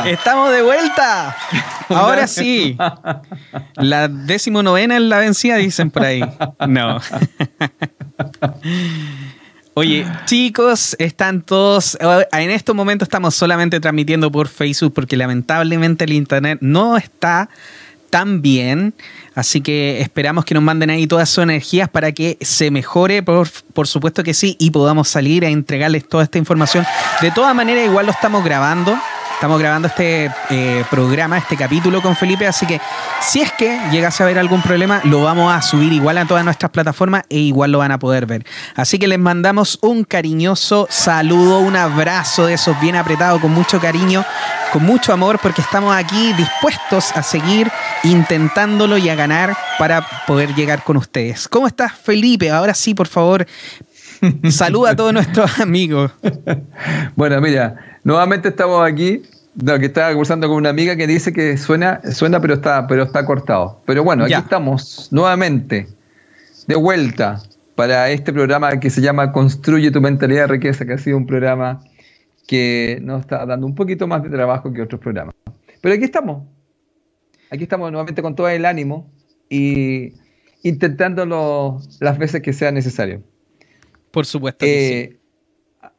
Estamos de vuelta. Ahora sí. La decimonovena es la vencida, dicen por ahí. No. Oye, chicos, están todos. En estos momentos estamos solamente transmitiendo por Facebook porque lamentablemente el internet no está tan bien. Así que esperamos que nos manden ahí todas sus energías para que se mejore, por, por supuesto que sí, y podamos salir a entregarles toda esta información. De todas maneras, igual lo estamos grabando. Estamos grabando este eh, programa, este capítulo con Felipe, así que si es que llegase a haber algún problema, lo vamos a subir igual a todas nuestras plataformas e igual lo van a poder ver. Así que les mandamos un cariñoso saludo, un abrazo de esos bien apretados, con mucho cariño, con mucho amor, porque estamos aquí dispuestos a seguir intentándolo y a ganar para poder llegar con ustedes. ¿Cómo estás, Felipe? Ahora sí, por favor, saluda a todos nuestros amigos. Bueno, mira. Nuevamente estamos aquí. Que estaba conversando con una amiga que dice que suena, suena pero está, pero está cortado. Pero bueno, aquí estamos nuevamente, de vuelta, para este programa que se llama Construye tu mentalidad de riqueza, que ha sido un programa que nos está dando un poquito más de trabajo que otros programas. Pero aquí estamos. Aquí estamos nuevamente con todo el ánimo y intentándolo las veces que sea necesario. Por supuesto. Que sí.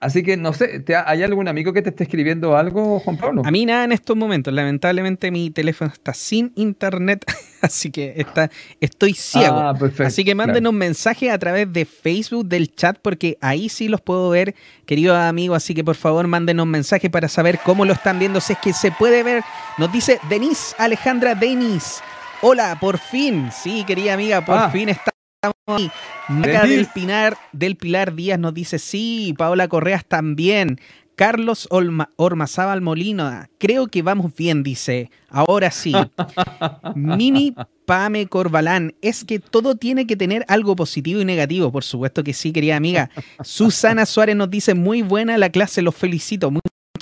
Así que no sé, ¿hay algún amigo que te esté escribiendo algo, Juan Pablo? A mí nada en estos momentos. Lamentablemente mi teléfono está sin internet, así que está, estoy ciego. Ah, perfecto, así que mándenos un mensaje a través de Facebook, del chat, porque ahí sí los puedo ver, querido amigo. Así que por favor mándenos un mensaje para saber cómo lo están viendo, si es que se puede ver. Nos dice Denise Alejandra Denis. Hola, por fin. Sí, querida amiga, por ah. fin está estamos Maca del Pilar, del Pilar Díaz nos dice sí, Paola Correas también. Carlos Ormazábal Molino, creo que vamos bien, dice. Ahora sí. Mini Pame Corbalán, es que todo tiene que tener algo positivo y negativo, por supuesto que sí, querida amiga. Susana Suárez nos dice, muy buena la clase, los felicito.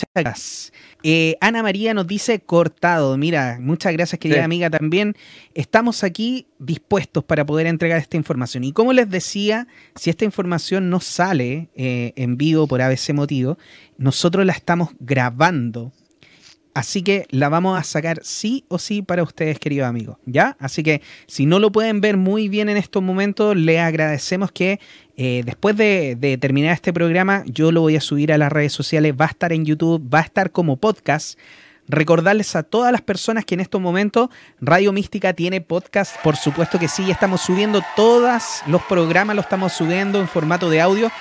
Muchas gracias. Eh, Ana María nos dice cortado. Mira, muchas gracias, querida amiga, también. Estamos aquí dispuestos para poder entregar esta información. Y como les decía, si esta información no sale eh, en vivo por ABC motivo, nosotros la estamos grabando Así que la vamos a sacar sí o sí para ustedes, queridos amigos. ¿Ya? Así que si no lo pueden ver muy bien en estos momentos, le agradecemos que eh, después de, terminar este programa, yo lo voy a subir a las redes sociales, va a estar en YouTube, va a estar como podcast. Recordarles a todas las personas que en estos momentos Radio Mística tiene podcast, por supuesto que sí, estamos subiendo todos los programas, lo estamos subiendo en formato de audio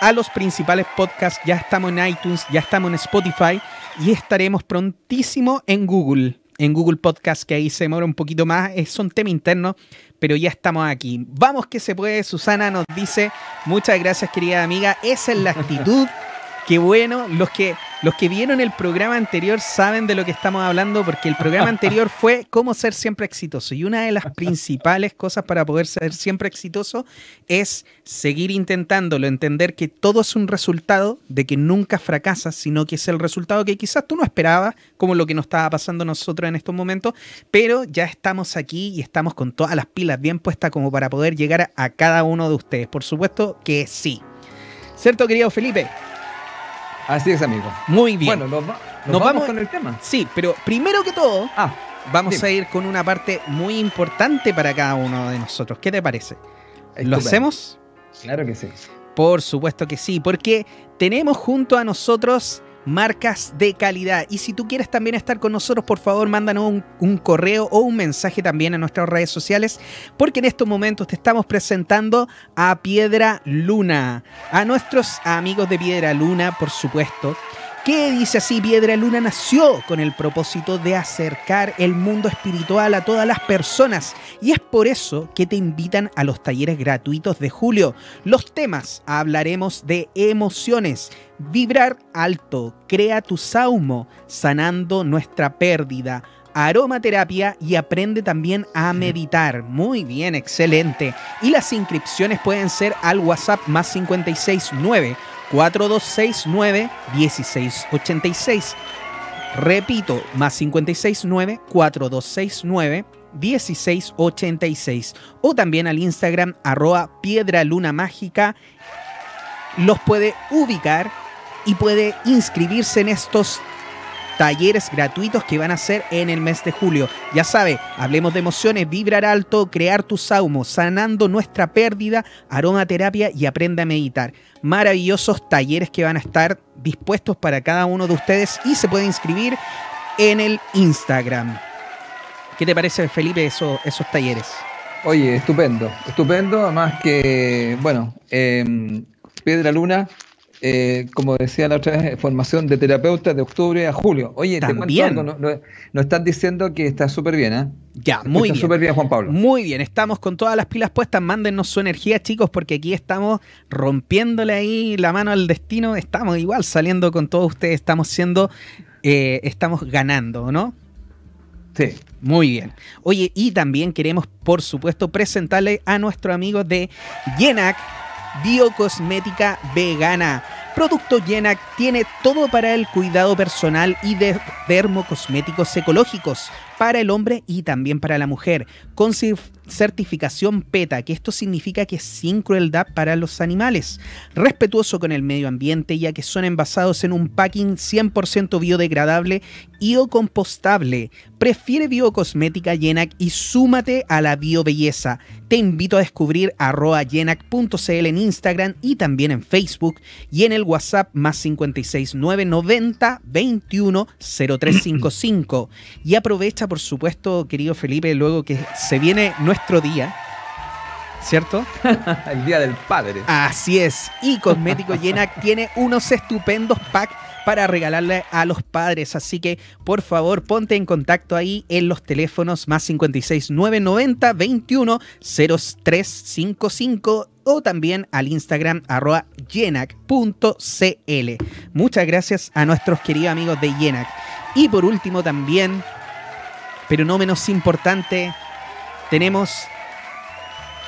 a los principales podcasts, ya estamos en iTunes, ya estamos en Spotify y estaremos prontísimo en Google, en Google Podcast, que ahí se demora un poquito más, es un tema interno, pero ya estamos aquí. Vamos que se puede, Susana nos dice, muchas gracias querida amiga, esa es la actitud, que bueno, los que los que vieron el programa anterior saben de lo que estamos hablando porque el programa anterior fue cómo ser siempre exitoso. Y una de las principales cosas para poder ser siempre exitoso es seguir intentándolo, entender que todo es un resultado de que nunca fracasas, sino que es el resultado que quizás tú no esperabas, como lo que nos estaba pasando nosotros en estos momentos, pero ya estamos aquí y estamos con todas las pilas bien puestas como para poder llegar a cada uno de ustedes. Por supuesto que sí. ¿Cierto, querido Felipe? Así es, amigo. Muy bien. Bueno, nos, vamos, con el tema. Sí, pero primero que todo, ah, vamos a ir con una parte muy importante para cada uno de nosotros. ¿Qué te parece? ¿Lo hacemos? Claro que sí. Por supuesto que sí, porque tenemos junto a nosotros marcas de calidad. Y si tú quieres también estar con nosotros, por favor, mándanos un, correo o un mensaje también en nuestras redes sociales, porque en estos momentos te estamos presentando a Piedra Luna, a nuestros amigos de Piedra Luna, por supuesto. ¿Qué dice así? Piedra Luna nació con el propósito de acercar el mundo espiritual a todas las personas y es por eso que te invitan a los talleres gratuitos de julio. Los temas hablaremos de emociones, vibrar alto, crea tu saumo, sanando nuestra pérdida aromaterapia y aprende también a meditar. Muy bien, excelente. Y las inscripciones pueden ser al WhatsApp más 569 4269 1686. Repito, más 569 4269 1686 o también al Instagram arroba piedra luna mágica los puede ubicar y puede inscribirse en estos talleres gratuitos que van a ser en el mes de julio. Ya sabe, hablemos de emociones, vibrar alto, crear tu saumo, sanando nuestra pérdida, aromaterapia y aprenda a meditar. Maravillosos talleres que van a estar dispuestos para cada uno de ustedes y se puede inscribir en el Instagram. ¿Qué te parece, Felipe, esos, talleres? Oye, estupendo, estupendo, además que, bueno, eh, Piedra Luna eh, como decía la otra vez, formación de terapeuta de octubre a julio. Oye, te cuento algo, nos, están diciendo que está súper bien, ¿eh? Ya, muy bien. súper bien, Juan Pablo. Muy bien, estamos con todas las pilas puestas. Mándenos su energía, chicos, porque aquí estamos rompiéndole ahí la mano al destino. Estamos igual saliendo con todos ustedes, estamos siendo, eh, estamos ganando, ¿no? Sí. Muy bien. Oye, y también queremos, por supuesto, presentarle a nuestro amigo de Yenac biocosmética vegana. Producto Yenac tiene todo para el cuidado personal y de dermocosméticos ecológicos para el hombre y también para la mujer, con certificación PETA, que esto significa que es sin crueldad para los animales, respetuoso con el medio ambiente, ya que son envasados en un packing 100% biodegradable y o compostable. Prefiere biocosmética Yenac y súmate a la biobelleza. Te invito a descubrir arroba yenac.cl en Instagram y también en Facebook y en el WhatsApp más 56990 21 0355. Y aprovecha, por supuesto, querido Felipe, luego que se viene nuestro día. ¿Cierto? el Día del Padre. Así es. Y Cosmético Yenac tiene unos estupendos packs para regalarle a los padres. Así que por favor ponte en contacto ahí en los teléfonos más 56 990 21 0355 o también al Instagram arroba yenac.cl. Muchas gracias a nuestros queridos amigos de Yenac. Y por último también, pero no menos importante, tenemos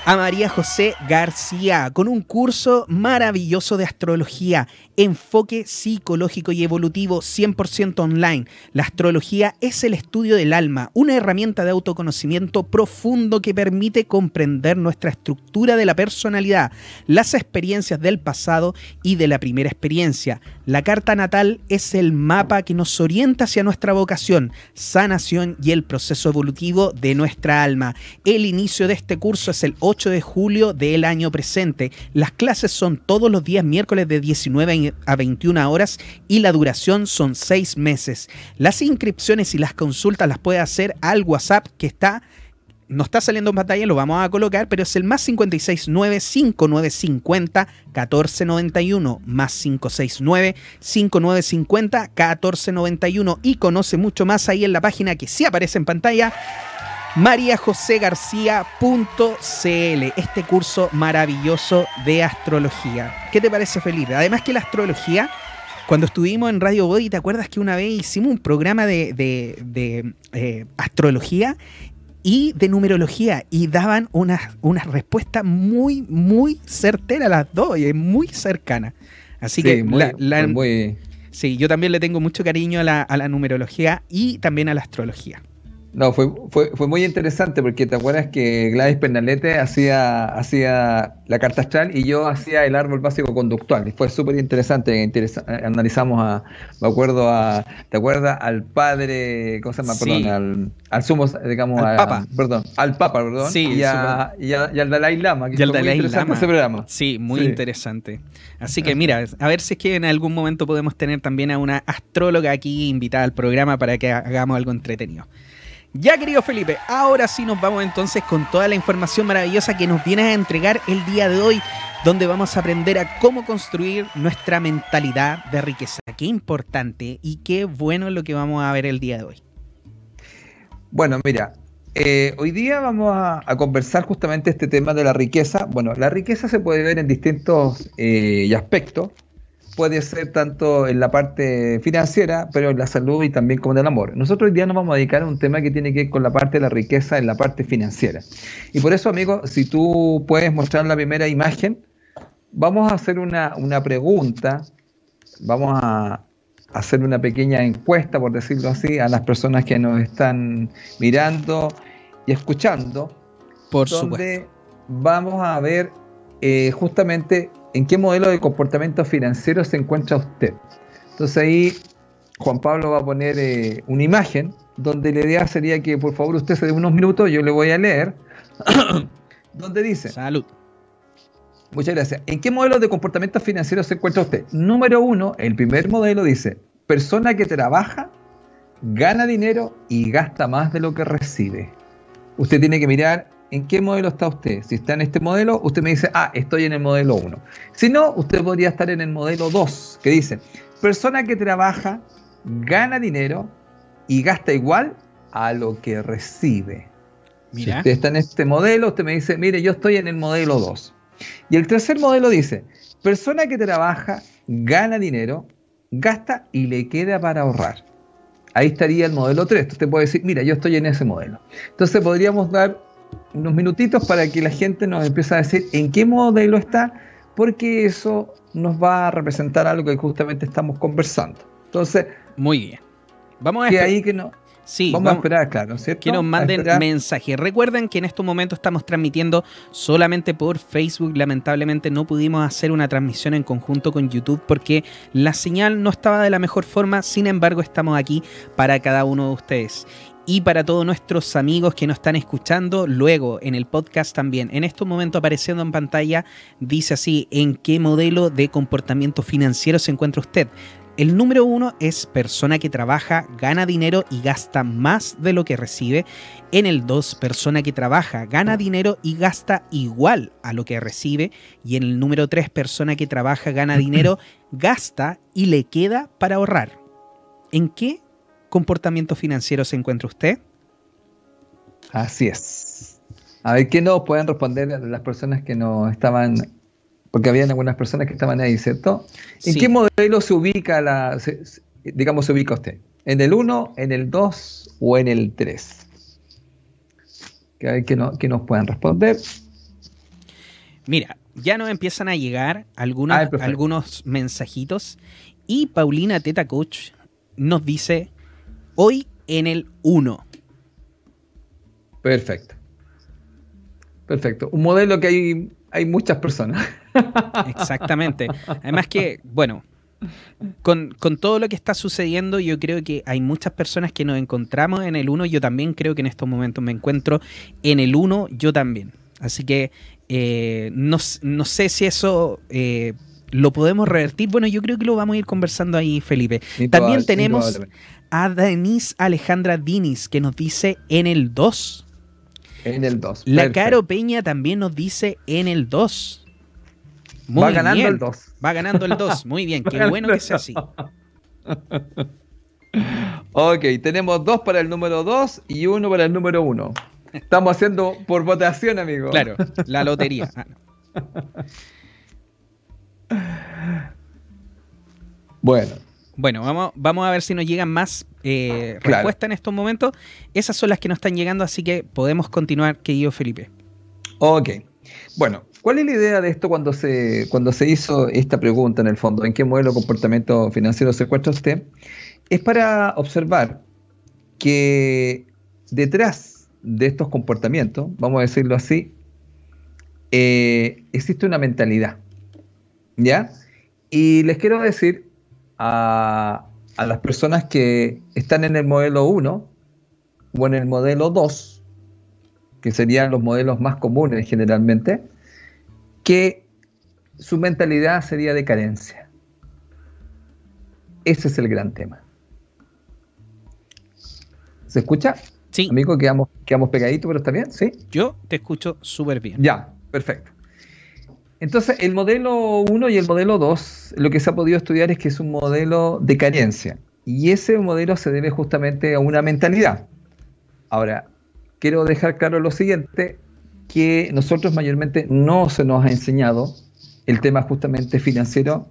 a María José García con un curso maravilloso de astrología, enfoque psicológico y evolutivo 100% online. La astrología es el estudio del alma, una herramienta de autoconocimiento profundo que permite comprender nuestra estructura de la personalidad, las experiencias del pasado y de la primera experiencia. La carta natal es el mapa que nos orienta hacia nuestra vocación, sanación y el proceso evolutivo de nuestra alma. El inicio de este curso es el 8 de julio del año presente. Las clases son todos los días miércoles de 19 a 21 horas y la duración son 6 meses. Las inscripciones y las consultas las puede hacer al WhatsApp que está no está saliendo en pantalla, lo vamos a colocar, pero es el más 569 5950 1491 más 569 5950 1491 y conoce mucho más ahí en la página que sí aparece en pantalla mariajosegarcía.cl, este curso maravilloso de astrología. ¿Qué te parece, Felipe? Además que la astrología, cuando estuvimos en Radio Body, ¿te acuerdas que una vez hicimos un programa de, eh, astrología y de numerología y daban una, una respuesta muy, muy certera las dos y muy cercana. Así que sí, yo también le tengo mucho cariño a la, a la numerología y también a la astrología. No, fue, fue, fue muy interesante porque te acuerdas que Gladys Pernalete hacía, hacía la carta astral y yo hacía el árbol básico conductual. Y fue súper interesante. analizamos a, me acuerdo a, ¿te acuerdas? Al padre, ¿cómo se llama? Perdón, al, al sumo, digamos, al Papa. Perdón, al Papa, perdón. Sí, y, a, y, al Dalai Lama. Que y al Dalai Lama. Ese programa. Sí, muy interesante. Así que mira, a ver si es que en algún momento podemos tener también a una astróloga aquí invitada al programa para que hagamos algo entretenido. Ya querido Felipe, ahora sí nos vamos entonces con toda la información maravillosa que nos vienes a entregar el día de hoy, donde vamos a aprender a cómo construir nuestra mentalidad de riqueza. Qué importante y qué bueno lo que vamos a ver el día de hoy. Bueno, mira, eh, hoy día vamos a, conversar justamente este tema de la riqueza. Bueno, la riqueza se puede ver en distintos eh, aspectos puede ser tanto en la parte financiera, pero en la salud y también como en el amor. Nosotros hoy día nos vamos a dedicar a un tema que tiene que ver con la parte de la riqueza en la parte financiera. Y por eso, amigo, si tú puedes mostrar la primera imagen, vamos a hacer una, pregunta, vamos a hacer una pequeña encuesta, por decirlo así, a las personas que nos están mirando y escuchando. Por donde vamos a ver eh, justamente ¿en qué modelo de comportamiento financiero se encuentra usted? Entonces ahí Juan Pablo va a poner eh, una imagen donde la idea sería que por favor usted se dé unos minutos, yo le voy a leer, donde dice... Salud. Muchas gracias. ¿En qué modelo de comportamiento financiero se encuentra usted? Número uno, el primer modelo dice, persona que trabaja, gana dinero y gasta más de lo que recibe. Usted tiene que mirar en qué modelo está usted. Si está en este modelo, usted me dice, ah, estoy en el modelo 1. Si no, usted podría estar en el modelo 2, que dice, persona que trabaja, gana dinero y gasta igual a lo que recibe. Si usted está en este modelo, usted me dice, mire, yo estoy en el modelo 2. Y el tercer modelo dice, persona que trabaja, gana dinero, gasta y le queda para ahorrar. Ahí estaría el modelo 3. Usted puede decir, mira, yo estoy en ese modelo. Entonces podríamos dar unos minutitos para que la gente nos empiece a decir en qué modelo está, porque eso nos va a representar algo que justamente estamos conversando. Entonces, muy bien. Vamos a que ahí que no Sí, vamos, a esperar, claro, ¿cierto? Que nos manden mensajes. Recuerden que en estos momentos estamos transmitiendo solamente por Facebook. Lamentablemente no pudimos hacer una transmisión en conjunto con YouTube porque la señal no estaba de la mejor forma. Sin embargo, estamos aquí para cada uno de ustedes. Y para todos nuestros amigos que nos están escuchando, luego en el podcast también, en estos momentos apareciendo en pantalla, dice así, ¿en qué modelo de comportamiento financiero se encuentra usted? El número uno es persona que trabaja, gana dinero y gasta más de lo que recibe. En el dos, persona que trabaja, gana dinero y gasta igual a lo que recibe. Y en el número tres, persona que trabaja, gana dinero, gasta y le queda para ahorrar. ¿En qué comportamiento financiero se encuentra usted? Así es. A ver, ¿qué nos pueden responder las personas que nos estaban porque habían algunas personas que estaban ahí, ¿cierto? ¿En qué modelo se ubica la, digamos, se ubica usted? ¿En el 1, en el 2 o en el 3? Que, que, no, que nos puedan responder. Mira, ya nos empiezan a llegar algunos, ah, algunos mensajitos y Paulina Teta Coach nos dice hoy en el 1. Perfecto. Perfecto. Un modelo que hay, hay muchas personas. Exactamente. Además que, bueno, con, todo lo que está sucediendo, yo creo que hay muchas personas que nos encontramos en el 1. Yo también creo que en estos momentos me encuentro en el 1, yo también. Así que eh, no, sé si eso eh, lo podemos revertir. Bueno, yo creo que lo vamos a ir conversando ahí, Felipe. también tenemos a Denise Alejandra Dinis que nos dice en el 2. En el 2. La Caro Peña también nos dice en el 2 va ganando el 2. Va ganando el 2. Muy bien, qué bueno que sea así. ok, tenemos dos para el número 2 y uno para el número 1. Estamos haciendo por votación, amigo. Claro, la lotería. Bueno. Bueno, vamos, vamos a ver si nos llegan más eh, respuestas en estos momentos. Esas son las que nos están llegando, así que podemos continuar, querido Felipe. Ok. Bueno, ¿Cuál es la idea de esto cuando se, cuando se hizo esta pregunta en el fondo? ¿En qué modelo de comportamiento financiero se encuentra usted? Es para observar que detrás de estos comportamientos, vamos a decirlo así, eh, existe una mentalidad. ¿Ya? Y les quiero decir a, a las personas que están en el modelo 1 o en el modelo 2, que serían los modelos más comunes generalmente, que su mentalidad sería de carencia. Ese es el gran tema. ¿Se escucha? Sí. Amigo, quedamos, quedamos pegaditos, pero está bien, ¿sí? Yo te escucho súper bien. Ya, perfecto. Entonces, el modelo 1 y el modelo 2, lo que se ha podido estudiar es que es un modelo de carencia. Y ese modelo se debe justamente a una mentalidad. Ahora, quiero dejar claro lo siguiente, que nosotros mayormente no se nos ha enseñado el tema justamente financiero,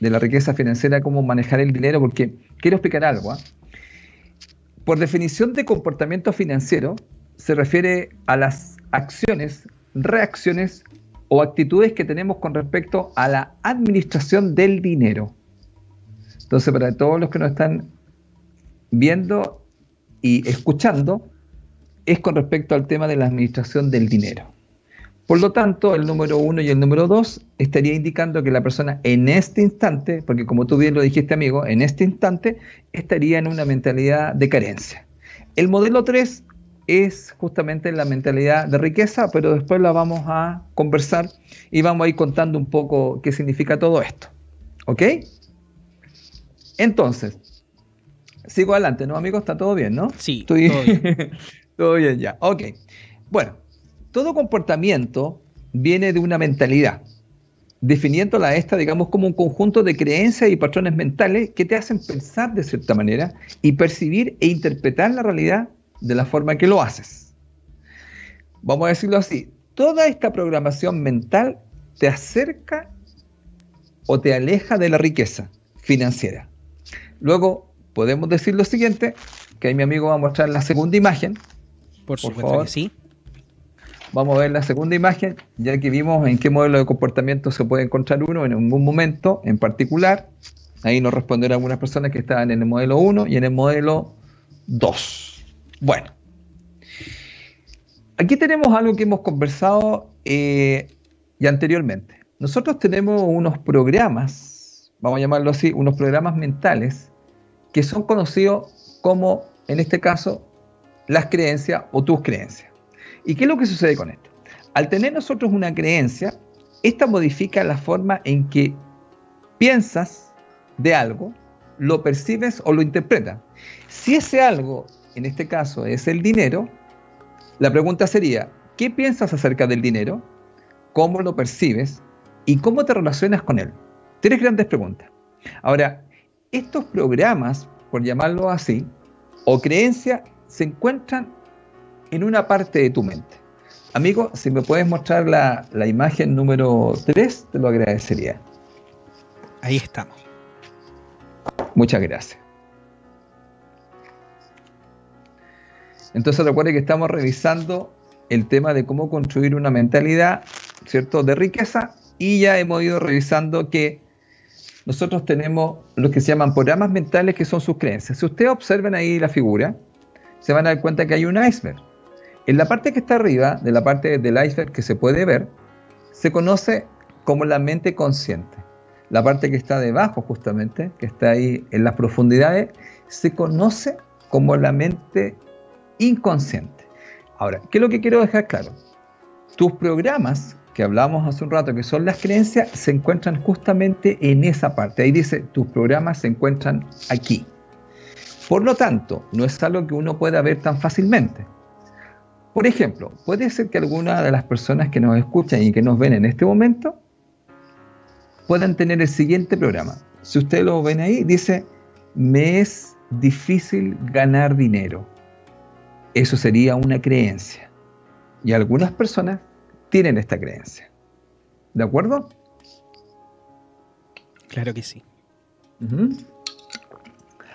de la riqueza financiera, cómo manejar el dinero, porque quiero explicar algo. ¿ah? Por definición de comportamiento financiero, se refiere a las acciones, reacciones o actitudes que tenemos con respecto a la administración del dinero. Entonces, para todos los que nos están viendo y escuchando, es con respecto al tema de la administración del dinero. Por lo tanto, el número uno y el número dos estaría indicando que la persona en este instante, porque como tú bien lo dijiste amigo, en este instante estaría en una mentalidad de carencia. El modelo 3 es justamente la mentalidad de riqueza, pero después la vamos a conversar y vamos a ir contando un poco qué significa todo esto. ¿Ok? Entonces, sigo adelante, ¿no, amigos? ¿Está todo bien, no? Sí, todo bien. todo bien ya. Ok. Bueno, todo comportamiento viene de una mentalidad, definiéndola esta, digamos, como un conjunto de creencias y patrones mentales que te hacen pensar de cierta manera y percibir e interpretar la realidad de la forma que lo haces. Vamos a decirlo así, toda esta programación mental te acerca o te aleja de la riqueza financiera. Luego podemos decir lo siguiente, que ahí mi amigo va a mostrar la segunda imagen. Por, supuesto que sí. Vamos a ver la segunda imagen, ya que vimos en qué modelo de comportamiento se puede encontrar uno en algún momento en particular. Ahí nos respondieron algunas personas que estaban en el modelo 1 y en el modelo 2. Bueno, aquí tenemos algo que hemos conversado eh, ya anteriormente. Nosotros tenemos unos programas, vamos a llamarlo así, unos programas mentales que son conocidos como, en este caso, las creencias o tus creencias. ¿Y qué es lo que sucede con esto? Al tener nosotros una creencia, esta modifica la forma en que piensas de algo, lo percibes o lo interpretas. Si ese algo en este caso es el dinero, la pregunta sería, ¿qué piensas acerca del dinero? ¿Cómo lo percibes? ¿Y cómo te relacionas con él? Tres grandes preguntas. Ahora, estos programas, por llamarlo así, o creencias, se encuentran en una parte de tu mente. Amigo, si me puedes mostrar la, la imagen número 3, te lo agradecería. Ahí estamos. Muchas gracias. Entonces recuerde que estamos revisando el tema de cómo construir una mentalidad, ¿cierto?, de riqueza y ya hemos ido revisando que nosotros tenemos lo que se llaman programas mentales que son sus creencias. Si ustedes observan ahí la figura, se van a dar cuenta que hay un iceberg. En la parte que está arriba, de la parte del iceberg que se puede ver, se conoce como la mente consciente. La parte que está debajo, justamente, que está ahí en las profundidades, se conoce como la mente inconsciente. Ahora, ¿qué es lo que quiero dejar claro? Tus programas que hablamos hace un rato, que son las creencias, se encuentran justamente en esa parte. Ahí dice, tus programas se encuentran aquí. Por lo tanto, no es algo que uno pueda ver tan fácilmente. Por ejemplo, puede ser que alguna de las personas que nos escuchan y que nos ven en este momento puedan tener el siguiente programa. Si ustedes lo ven ahí, dice, me es difícil ganar dinero. Eso sería una creencia. Y algunas personas tienen esta creencia. ¿De acuerdo? Claro que sí.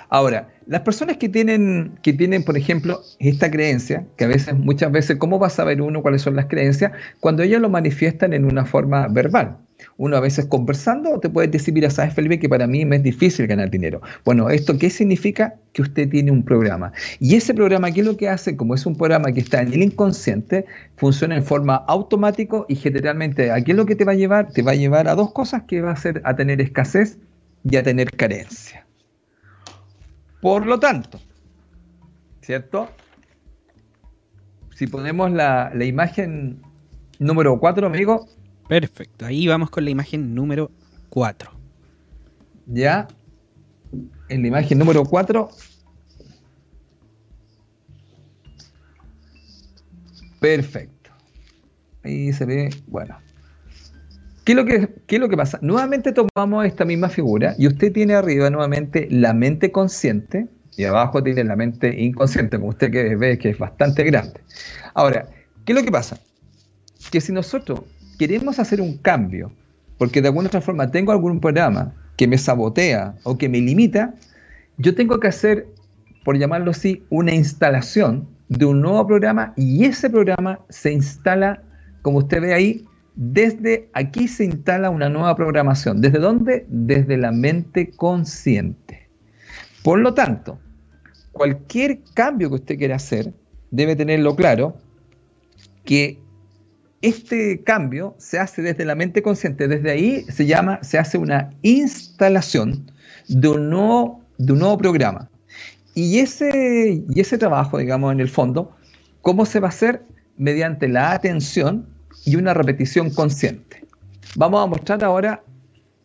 Ahora, las personas que tienen, que tienen, por ejemplo, esta creencia, que a veces, muchas veces, ¿cómo va a saber uno cuáles son las creencias? Cuando ellas lo manifiestan en una forma verbal uno a veces conversando te puede decir, mira, sabes Felipe que para mí me es difícil ganar dinero. Bueno, ¿esto qué significa? Que usted tiene un programa. Y ese programa, ¿qué es lo que hace? Como es un programa que está en el inconsciente, funciona en forma automática y generalmente, ¿a qué es lo que te va a llevar? Te va a llevar a dos cosas que va a ser a tener escasez y a tener carencia. Por lo tanto, ¿cierto? Si ponemos la, la imagen número 4, amigo, Perfecto, ahí vamos con la imagen número 4. Ya, en la imagen número 4. Perfecto. Ahí se ve, bueno. ¿Qué es, lo que, ¿Qué lo que pasa? Nuevamente tomamos esta misma figura y usted tiene arriba nuevamente la mente consciente y abajo tiene la mente inconsciente, como usted que ve que es bastante grande. Ahora, ¿qué es lo que pasa? Que si nosotros queremos hacer un cambio, porque de alguna otra forma tengo algún programa que me sabotea o que me limita, yo tengo que hacer, por llamarlo así, una instalación de un nuevo programa y ese programa se instala, como usted ve ahí, desde aquí se instala una nueva programación. ¿Desde dónde? Desde la mente consciente. Por lo tanto, cualquier cambio que usted quiera hacer, debe tenerlo claro que este cambio se hace desde la mente consciente. Desde ahí se llama, se hace una instalación de un nuevo, de un nuevo programa. Y ese, y ese trabajo, digamos, en el fondo, ¿cómo se va a hacer? Mediante la atención y una repetición consciente. Vamos a mostrar ahora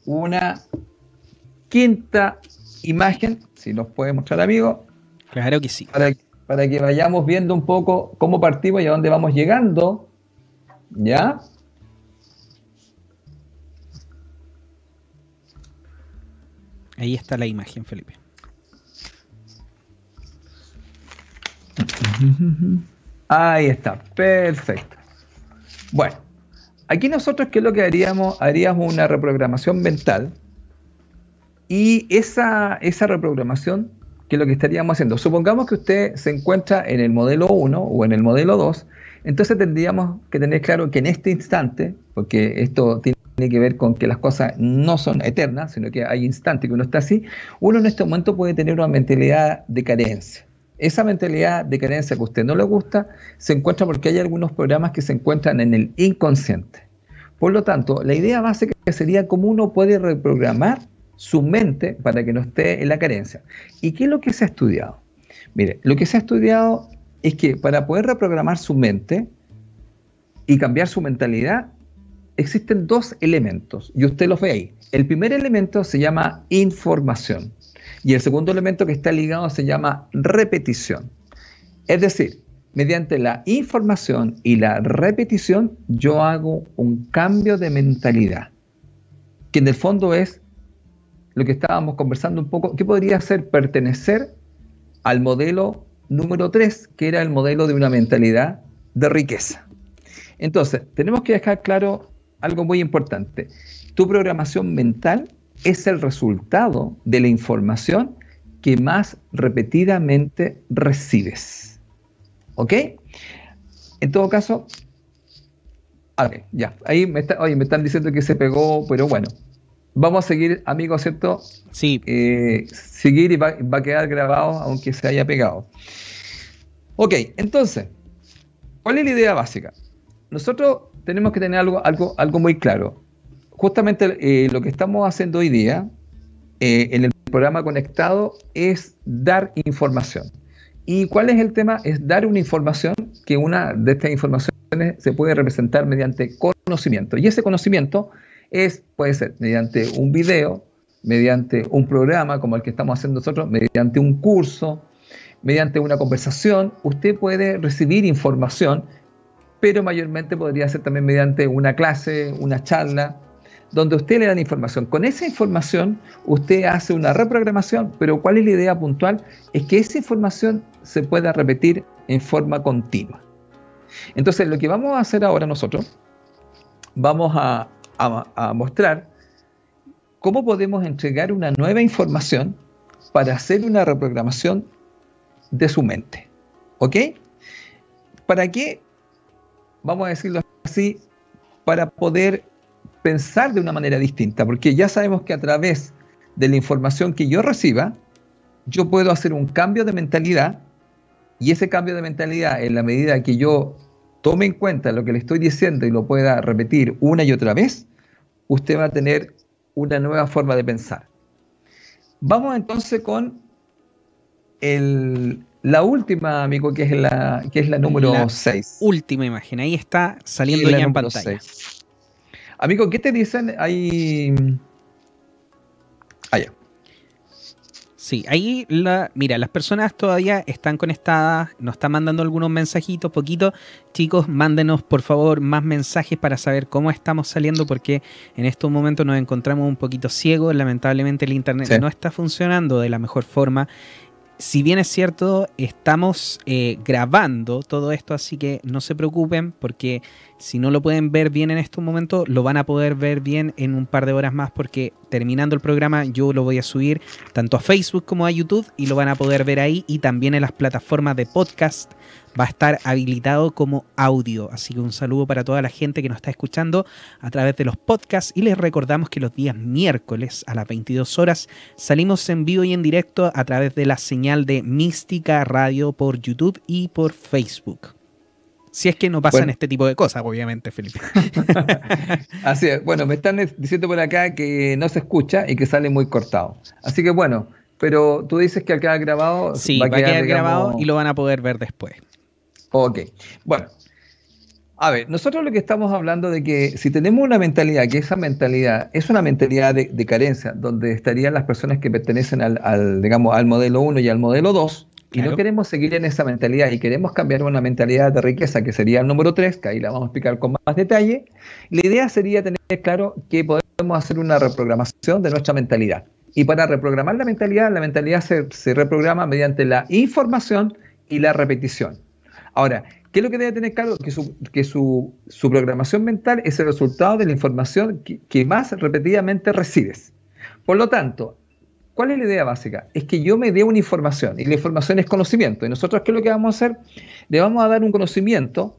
una quinta imagen, si nos puede mostrar, amigo. Claro que sí. Para, para que vayamos viendo un poco cómo partimos y a dónde vamos llegando. ¿Ya? Ahí está la imagen, Felipe. Ahí está, perfecto. Bueno, aquí nosotros, ¿qué es lo que haríamos? Haríamos una reprogramación mental y esa, esa reprogramación, ¿qué es lo que estaríamos haciendo? Supongamos que usted se encuentra en el modelo 1 o en el modelo 2, entonces tendríamos que tener claro que en este instante, porque esto tiene que ver con que las cosas no son eternas, sino que hay instantes que uno está así, uno en este momento puede tener una mentalidad de carencia. Esa mentalidad de carencia que a usted no le gusta se encuentra porque hay algunos programas que se encuentran en el inconsciente. Por lo tanto, la idea básica sería cómo uno puede reprogramar su mente para que no esté en la carencia. ¿Y qué es lo que se ha estudiado? Mire, lo que se ha estudiado es que para poder reprogramar su mente y cambiar su mentalidad, existen dos elementos, y usted los ve ahí. El primer elemento se llama información. Y el segundo elemento que está ligado se llama repetición. Es decir, mediante la información y la repetición yo hago un cambio de mentalidad, que en el fondo es lo que estábamos conversando un poco, ¿qué podría ser pertenecer al modelo número 3, que era el modelo de una mentalidad de riqueza. Entonces, tenemos que dejar claro algo muy importante. Tu programación mental es el resultado de la información que más repetidamente recibes. ¿Ok? En todo caso, ya, ahí me, está, oye, me están diciendo que se pegó, pero bueno, vamos a seguir, amigos, ¿cierto? Sí. Eh, seguir y va, va, a quedar grabado aunque se haya pegado. Ok, entonces, ¿cuál es la idea básica? Nosotros tenemos que tener algo, algo, algo muy claro justamente eh, lo que estamos haciendo hoy día eh, en el programa conectado es dar información. ¿Y cuál es el tema? Es dar una información que una de estas informaciones se puede representar mediante conocimiento. Y ese conocimiento es, puede ser mediante un video, mediante un programa como el que estamos haciendo nosotros, mediante un curso, mediante una conversación. Usted puede recibir información, pero mayormente podría ser también mediante una clase, una charla, donde usted le dan información. Con esa información usted hace una reprogramación, pero ¿cuál es la idea puntual? Es que esa información se pueda repetir en forma continua. Entonces, lo que vamos a hacer ahora nosotros, vamos a, mostrar cómo podemos entregar una nueva información para hacer una reprogramación de su mente. ¿Ok? ¿Para qué? Vamos a decirlo así, para poder pensar de una manera distinta, porque ya sabemos que a través de la información que yo reciba, yo puedo hacer un cambio de mentalidad y ese cambio de mentalidad, en la medida que yo tome en cuenta lo que le estoy diciendo y lo pueda repetir una y otra vez, usted va a tener una nueva forma de pensar. Vamos entonces con la última, amigo, que es la, que es la número 6. Última imagen, ahí está saliendo ya en pantalla. Amigo, ¿qué te dicen ahí? Allá. Sí, ahí la, mira, las personas todavía están conectadas, nos están mandando algunos mensajitos, poquito. Chicos, mándenos por favor más mensajes para saber cómo estamos saliendo, porque en estos momentos nos encontramos un poquito ciegos. Lamentablemente el internet no está funcionando de la mejor forma si bien es cierto, estamos eh, grabando todo esto, así que no se preocupen porque si no lo pueden ver bien en estos momentos, lo van a poder ver bien en un par de horas más porque terminando el programa yo lo voy a subir tanto a Facebook como a YouTube y lo van a poder ver ahí y también en las plataformas de podcast va a estar habilitado como audio. Así que un saludo para toda la gente que nos está escuchando a través de los podcasts y les recordamos que los días miércoles a las 22 horas salimos en vivo y en directo a través de la señal de Mística Radio por YouTube y por Facebook. Si es que no pasan este tipo de cosas, obviamente, Felipe. Así es. Bueno, me están diciendo por acá que no se escucha y que sale muy cortado. Así que bueno, pero tú dices que al quedar grabado. Sí, va a quedar, grabado y lo van a poder ver después. Ok. Bueno, a ver, nosotros lo que estamos hablando de que si tenemos una mentalidad, que esa mentalidad es una mentalidad de, carencia, donde estarían las personas que pertenecen al, digamos, al modelo 1 y al modelo 2, y no queremos seguir en esa mentalidad y queremos cambiar una mentalidad de riqueza, que sería el número 3, que ahí la vamos a explicar con más detalle, la idea sería tener claro que podemos hacer una reprogramación de nuestra mentalidad. Y para reprogramar la mentalidad, la mentalidad se, se reprograma mediante la información y la repetición. Ahora, ¿Qué es lo que debe tener claro? Que su, que su, programación mental es el resultado de la información que, más repetidamente recibes. Por lo tanto, ¿cuál es la idea básica? Es que yo me dé una información y la información es conocimiento. Y nosotros, ¿qué es lo que vamos a hacer? Le vamos a dar un conocimiento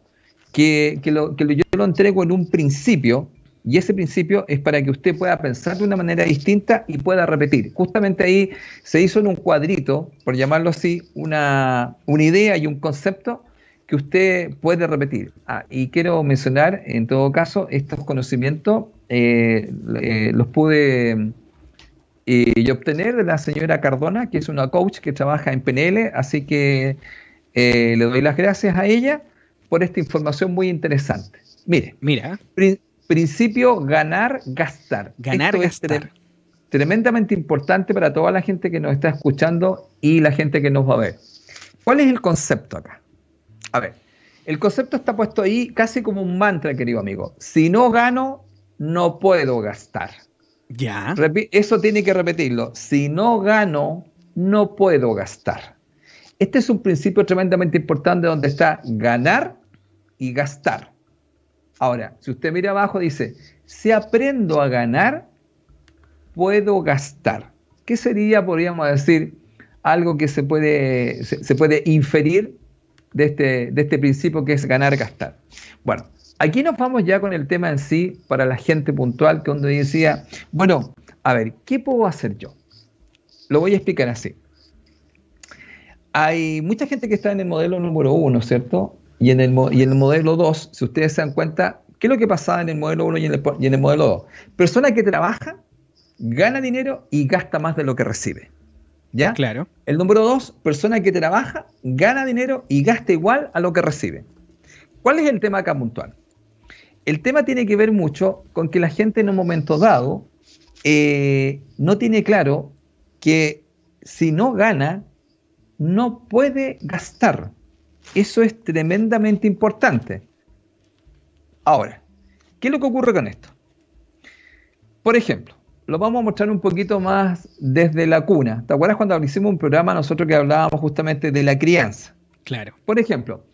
que, que, lo, que yo lo entrego en un principio y ese principio es para que usted pueda pensar de una manera distinta y pueda repetir. Justamente ahí se hizo en un cuadrito, por llamarlo así, una, una idea y un concepto que usted puede repetir. Ah, y quiero mencionar, en todo caso, estos conocimientos eh, eh, los pude eh, obtener de la señora Cardona, que es una coach que trabaja en PNL, así que le doy las gracias a ella por esta información muy interesante. Mire, mira. principio ganar, gastar. Ganar, gastar. tremendamente importante para toda la gente que nos está escuchando y la gente que nos va a ver. ¿Cuál es el concepto acá? A ver, el concepto está puesto ahí casi como un mantra, querido amigo. Si no gano, no puedo gastar. Ya. Eso tiene que repetirlo. Si no gano, no puedo gastar. Este es un principio tremendamente importante donde está ganar y gastar. Ahora, si usted mira abajo, dice, si aprendo a ganar, puedo gastar. ¿Qué sería, podríamos decir, algo que se puede, se puede inferir de este, de este principio que es ganar, gastar. Bueno, aquí nos vamos ya con el tema en sí para la gente puntual que uno decía, bueno, a ver, ¿qué puedo hacer yo? Lo voy a explicar así. Hay mucha gente que está en el modelo número uno, ¿cierto? Y en el, y en el modelo 2, si ustedes se dan cuenta, ¿qué es lo que pasaba en el modelo 1 y, en el, y en el modelo 2? Persona que trabaja, gana dinero y gasta más de lo que recibe. ¿Ya? Claro. El número dos, persona que trabaja, gana dinero y gasta igual a lo que recibe. ¿Cuál es el tema acá puntual? El tema tiene que ver mucho con que la gente en un momento dado eh, no tiene claro que si no gana, no puede gastar. Eso es tremendamente importante. Ahora, ¿qué es lo que ocurre con esto? Por ejemplo, lo vamos a mostrar un poquito más desde la cuna. ¿Te acuerdas cuando hicimos un programa nosotros que hablábamos justamente de la crianza? Claro. Por ejemplo,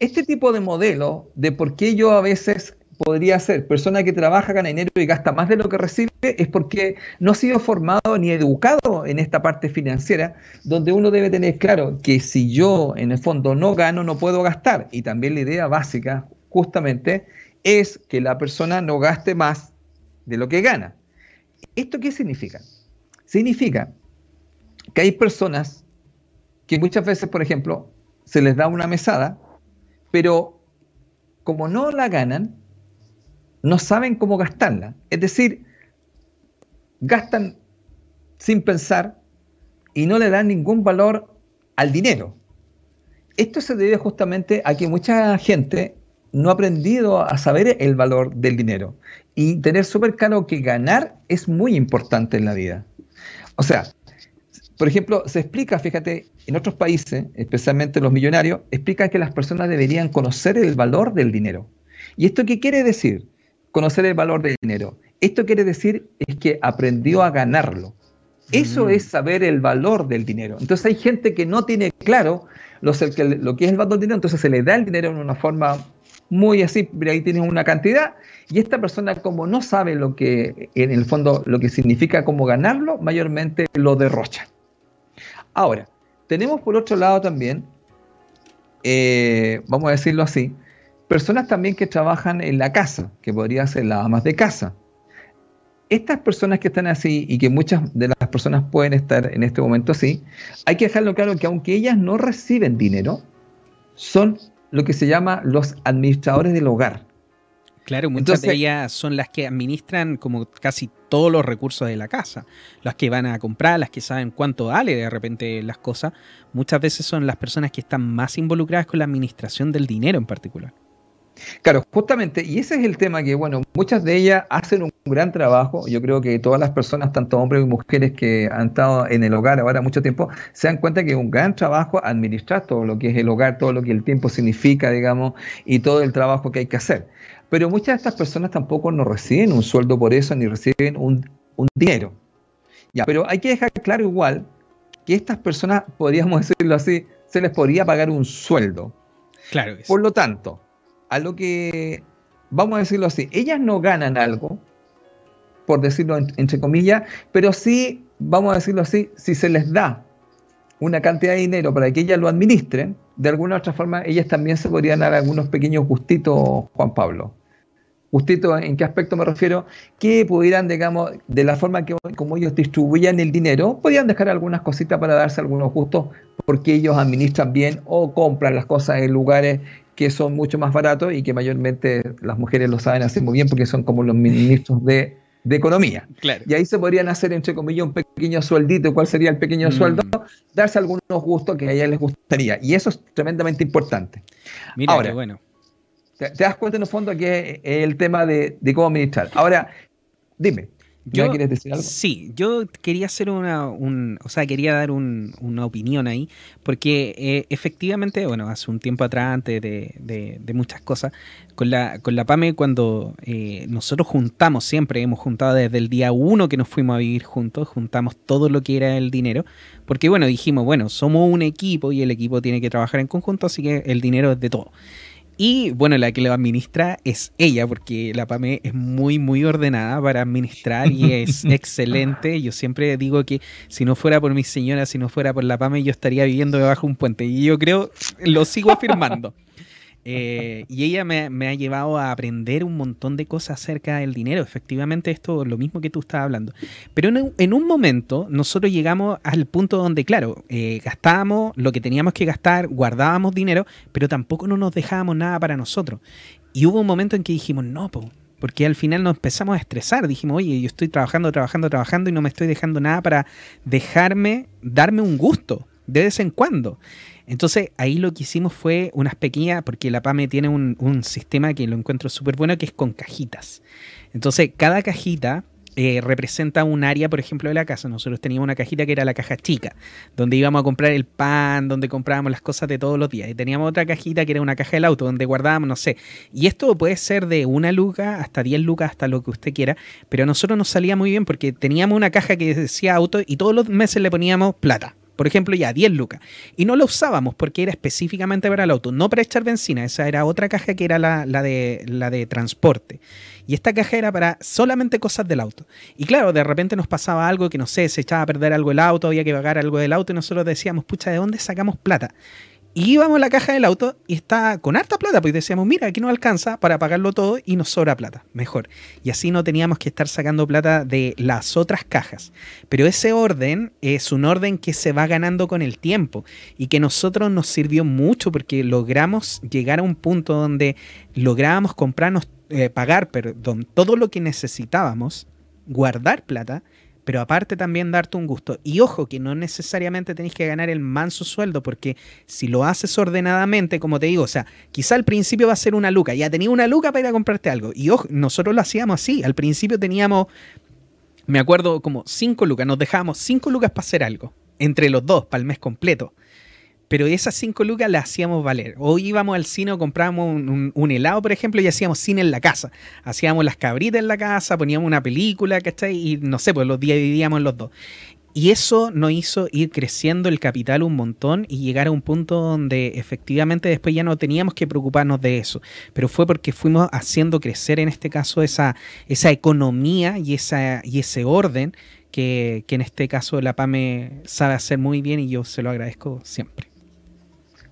este tipo de modelo de por qué yo a veces podría ser persona que trabaja, gana dinero y gasta más de lo que recibe, es porque no ha sido formado ni educado en esta parte financiera, donde uno debe tener claro que si yo en el fondo no gano, no puedo gastar. Y también la idea básica, justamente, es que la persona no gaste más de lo que gana. ¿Esto qué significa? Significa que hay personas que muchas veces, por ejemplo, se les da una mesada, pero como no la ganan, no saben cómo gastarla. Es decir, gastan sin pensar y no le dan ningún valor al dinero. Esto se debe justamente a que mucha gente no ha aprendido a saber el valor del dinero y tener súper claro que ganar es muy importante en la vida. O sea, por ejemplo, se explica, fíjate, en otros países, especialmente los millonarios, explican que las personas deberían conocer el valor del dinero. ¿Y esto qué quiere decir? Conocer el valor del dinero. Esto quiere decir es que aprendió a ganarlo. Eso mm. es saber el valor del dinero. Entonces hay gente que no tiene claro lo, lo que es el valor del dinero, entonces se le da el dinero en una forma muy así, ahí tienes una cantidad, y esta persona como no sabe lo que, en el fondo, lo que significa como ganarlo, mayormente lo derrocha. Ahora, tenemos por otro lado también, eh, vamos a decirlo así, personas también que trabajan en la casa, que podrían ser las amas de casa. Estas personas que están así y que muchas de las personas pueden estar en este momento así, hay que dejarlo claro que aunque ellas no reciben dinero, son lo que se llama los administradores del hogar. Claro, muchas de ellas son las que administran como casi todos los recursos de la casa. Las que van a comprar, las que saben cuánto vale de repente las cosas. Muchas veces son las personas que están más involucradas con la administración del dinero en particular. Claro, justamente, y ese es el tema que, bueno, muchas de ellas hacen un gran trabajo. Yo creo que todas las personas, tanto hombres y mujeres que han estado en el hogar ahora mucho tiempo, se dan cuenta que es un gran trabajo administrar todo lo que es el hogar, todo lo que el tiempo significa, digamos, y todo el trabajo que hay que hacer. Pero muchas de estas personas tampoco no reciben un sueldo por eso, ni reciben un, dinero. Ya, pero hay que dejar claro igual que estas personas, podríamos decirlo así, se les podría pagar un sueldo. Claro. Por lo tanto, a lo que, vamos a decirlo así, ellas no ganan algo, por decirlo entre comillas, pero sí, vamos a decirlo así, si se les da una cantidad de dinero para que ellas lo administren, de alguna u otra forma ellas también se podrían dar algunos pequeños gustitos, Juan Pablo. Justito, ¿en qué aspecto me refiero? Que pudieran, digamos, de la forma que como ellos distribuían el dinero, podían dejar algunas cositas para darse algunos gustos porque ellos administran bien o compran las cosas en lugares que son mucho más baratos y que mayormente las mujeres lo saben hacer muy bien porque son como los ministros de, economía. Y ahí se podrían hacer, entre comillas, un pequeño sueldito. ¿Cuál sería el pequeño mm. sueldo? Darse algunos gustos que a ellas les gustaría. Y eso es tremendamente importante. Mira, Ahora, bueno te, das cuenta en el fondo que es el tema de, cómo administrar. Ahora, dime. Yo, quieres decir algo? Sí, yo quería hacer una, o sea, quería dar una opinión ahí, porque eh, efectivamente, bueno, hace un tiempo atrás, antes de, muchas cosas, con la, con la PAME, cuando eh, nosotros juntamos, siempre hemos juntado desde el día uno que nos fuimos a vivir juntos, juntamos todo lo que era el dinero, porque bueno, dijimos, bueno, somos un equipo y el equipo tiene que trabajar en conjunto, así que el dinero es de todo. Y bueno, la que lo administra es ella, porque la PAME es muy, muy ordenada para administrar y es excelente. Yo siempre digo que si no fuera por mi señora, si no fuera por la PAME, yo estaría viviendo debajo de un puente. Y yo creo, lo sigo afirmando. Eh, y ella me, ha llevado a aprender un montón de cosas acerca del dinero. Efectivamente, esto es lo mismo que tú estabas hablando. Pero en, un momento nosotros llegamos al punto donde, claro, eh, gastábamos lo que teníamos que gastar, guardábamos dinero, pero tampoco no nos dejábamos nada para nosotros. Y hubo un momento en que dijimos, no, porque al final nos empezamos a estresar. Dijimos, oye, yo estoy trabajando, trabajando, trabajando y no me estoy dejando nada para dejarme, darme un gusto de vez en cuando. Entonces ahí lo que hicimos fue unas pequeñas, porque la PAME tiene un, sistema que lo encuentro súper bueno, que es con cajitas. Entonces cada cajita eh, representa un área, por ejemplo, de la casa. Nosotros teníamos una cajita que era la caja chica, donde íbamos a comprar el pan, donde comprábamos las cosas de todos los días. Y teníamos otra cajita que era una caja del auto, donde guardábamos, no sé. Y esto puede ser de una luca hasta 10 lucas, hasta lo que usted quiera. Pero a nosotros nos salía muy bien porque teníamos una caja que decía auto y todos los meses le poníamos plata. Por ejemplo, ya 10 lucas. Y no lo usábamos porque era específicamente para el auto, no para echar benzina. Esa era otra caja que era la, de, la de transporte. Y esta caja era para solamente cosas del auto. Y claro, de repente nos pasaba algo que no sé, se echaba a perder algo el auto, había que pagar algo del auto y nosotros decíamos, pucha, ¿de dónde sacamos plata? Y íbamos a la caja del auto y está con harta plata, pues decíamos, mira, aquí no alcanza para pagarlo todo y nos sobra plata, mejor. Y así no teníamos que estar sacando plata de las otras cajas. Pero ese orden es un orden que se va ganando con el tiempo y que nosotros nos sirvió mucho porque logramos llegar a un punto donde lográbamos comprarnos, eh, pagar, perdón, todo lo que necesitábamos, guardar plata pero aparte también darte un gusto. Y ojo, que no necesariamente tenéis que ganar el manso sueldo, porque si lo haces ordenadamente, como te digo, o sea, quizá al principio va a ser una luca, ya tenía una luca para ir a comprarte algo. Y ojo, nosotros lo hacíamos así, al principio teníamos, me acuerdo, como cinco lucas, nos dejábamos cinco lucas para hacer algo, entre los dos, para el mes completo pero esas cinco lucas las hacíamos valer. Hoy íbamos al cine o comprábamos un, helado, por ejemplo, y hacíamos cine en la casa. Hacíamos las cabritas en la casa, poníamos una película, ¿cachai? Y no sé, pues los días vivíamos los dos. Y eso nos hizo ir creciendo el capital un montón y llegar a un punto donde efectivamente después ya no teníamos que preocuparnos de eso. Pero fue porque fuimos haciendo crecer en este caso esa, esa economía y, esa, y ese orden que, que en este caso la PAME sabe hacer muy bien y yo se lo agradezco siempre.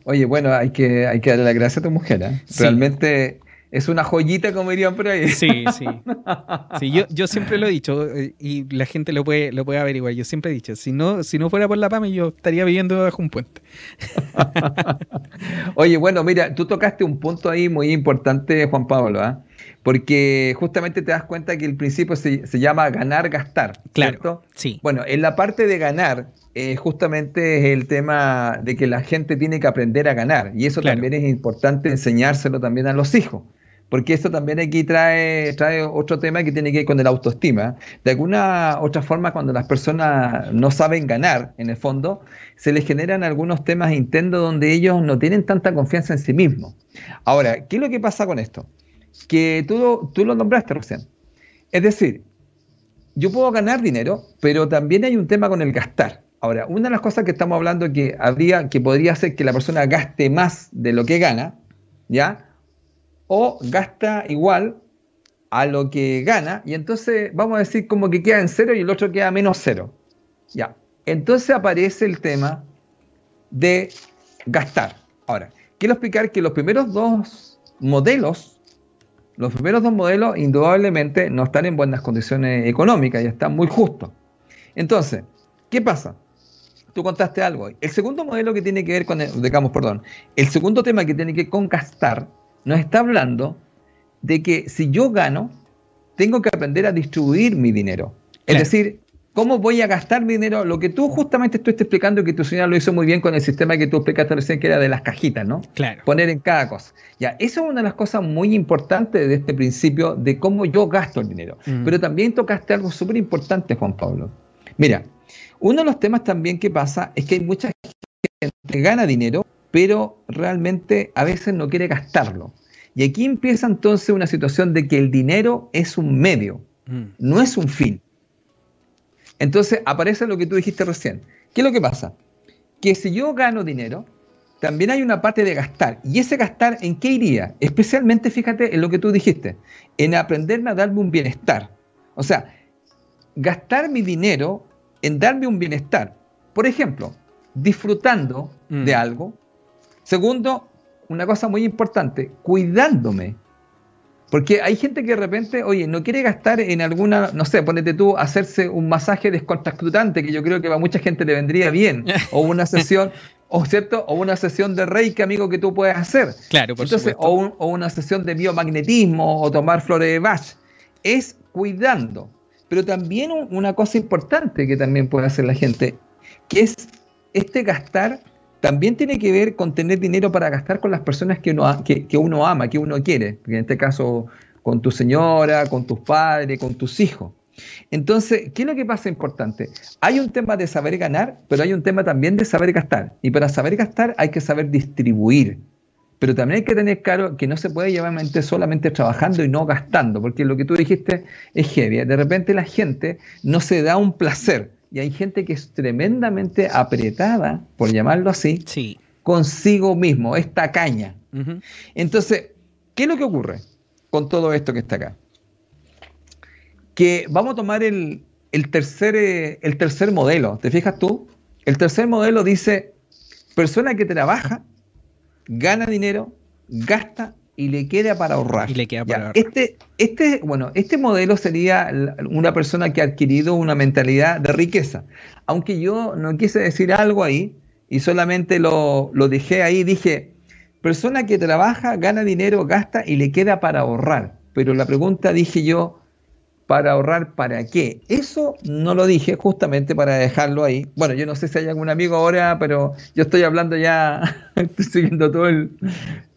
Oye, bueno, hay que, hay que darle la gracia a tu mujer. ¿eh? Realmente es una joyita, como dirían por ahí. Sí, sí. sí yo, yo siempre lo he dicho eh, y la gente lo puede, lo puede averiguar. Yo siempre he dicho, si no, si no fuera por la PAME, yo estaría viviendo bajo un puente. Oye, bueno, mira, tú tocaste un punto ahí muy importante, Juan Pablo, ¿ah? porque justamente te das cuenta que el principio se, llama ganar, gastar. Claro. Sí. Bueno, en la parte de ganar, eh, justamente es el tema de que la gente tiene que aprender a ganar. Y eso también es importante enseñárselo también a los hijos porque esto también aquí trae, trae otro tema que tiene que ver con el autoestima. De alguna otra forma, cuando las personas no saben ganar, en el fondo, se les generan algunos temas internos donde ellos no tienen tanta confianza en sí mismos. Ahora, ¿qué es lo que pasa con esto? Que tú, tú lo nombraste recién. Es decir, yo puedo ganar dinero, pero también hay un tema con el gastar. Ahora, una de las cosas que estamos hablando que habría, que podría ser que la persona gaste más de lo que gana, ¿ya? o gasta igual a lo que gana, y entonces vamos a decir como que queda en cero y el otro queda menos cero. Ya. Entonces aparece el tema de gastar. Ahora, quiero explicar que los primeros dos modelos, los primeros dos modelos indudablemente no están en buenas condiciones económicas y están muy justos. Entonces, ¿qué pasa? Tú contaste algo. El segundo modelo que tiene que ver con, digamos, perdón, el segundo tema que tiene que ver con gastar nos está hablando de que si yo gano, tengo que aprender a distribuir mi dinero. Es decir, ¿cómo voy a gastar mi dinero? Lo que tú justamente estuviste explicando que tu señora lo hizo muy bien con el sistema que tú explicaste recién, que era de las cajitas, ¿no? Claro. Poner en cada cosa. Ya, eso es una de las cosas muy importantes de este principio de cómo yo gasto el dinero. Mm. Pero también tocaste algo súper importante, Juan Pablo. Mira, uno de los temas también que pasa es que hay mucha gente que gana dinero, pero realmente a veces no quiere gastarlo. Y aquí empieza entonces una situación de que el dinero es un medio, mm. no es un fin. Entonces aparece lo que tú dijiste recién. ¿Qué es lo que pasa? Que si yo gano dinero, también hay una parte de gastar. ¿Y ese gastar en qué iría? Especialmente, fíjate en lo que tú dijiste, en aprenderme a darme un bienestar. O sea, gastar mi dinero en darme un bienestar. Por ejemplo, disfrutando de mm. algo, Segundo, una cosa muy importante, cuidándome. Porque hay gente que de repente, oye, no quiere gastar en alguna, no sé, ponete tú, hacerse un masaje descontracturante, que yo creo que a mucha gente le vendría bien, o una sesión, o cierto, o una sesión de reiki, amigo, que tú puedes hacer. Claro, por Entonces, o, o, una sesión de biomagnetismo, o tomar flores de Bach. Es cuidando. Pero también una cosa importante que también puede hacer la gente, que es este gastar también tiene que ver con tener dinero para gastar con las personas que uno, que, uno ama, que uno quiere. En este caso, con tu señora, con tus padres, con tus hijos. Entonces, ¿qué es lo que pasa importante? Hay un tema de saber ganar, pero hay un tema también de saber gastar. Y para saber gastar hay que saber distribuir. Pero también hay que tener claro que no se puede llevar mente solamente trabajando y no gastando, porque lo que tú dijiste es heavy. De repente la gente no se da un placer y hay gente que es tremendamente apretada, por llamarlo así, consigo mismo, es tacaña. Entonces, ¿qué es lo que ocurre con todo esto que está acá? Que vamos a tomar el, tercer, eh, el tercer modelo, ¿te fijas tú? El tercer modelo dice, persona que trabaja, gana dinero, gasta y le queda para ahorrar. Y le queda para ahorrar. Este, este, bueno, este modelo sería una persona que ha adquirido una mentalidad de riqueza. Aunque yo no quise decir algo ahí y solamente lo, lo dejé ahí, dije, persona que trabaja, gana dinero, gasta y le queda para ahorrar. Pero la pregunta dije yo, para ahorrar para qué. Eso no lo dije justamente para dejarlo ahí. Bueno, yo no sé si hay algún amigo ahora, pero yo estoy hablando ya, estoy siguiendo todo el...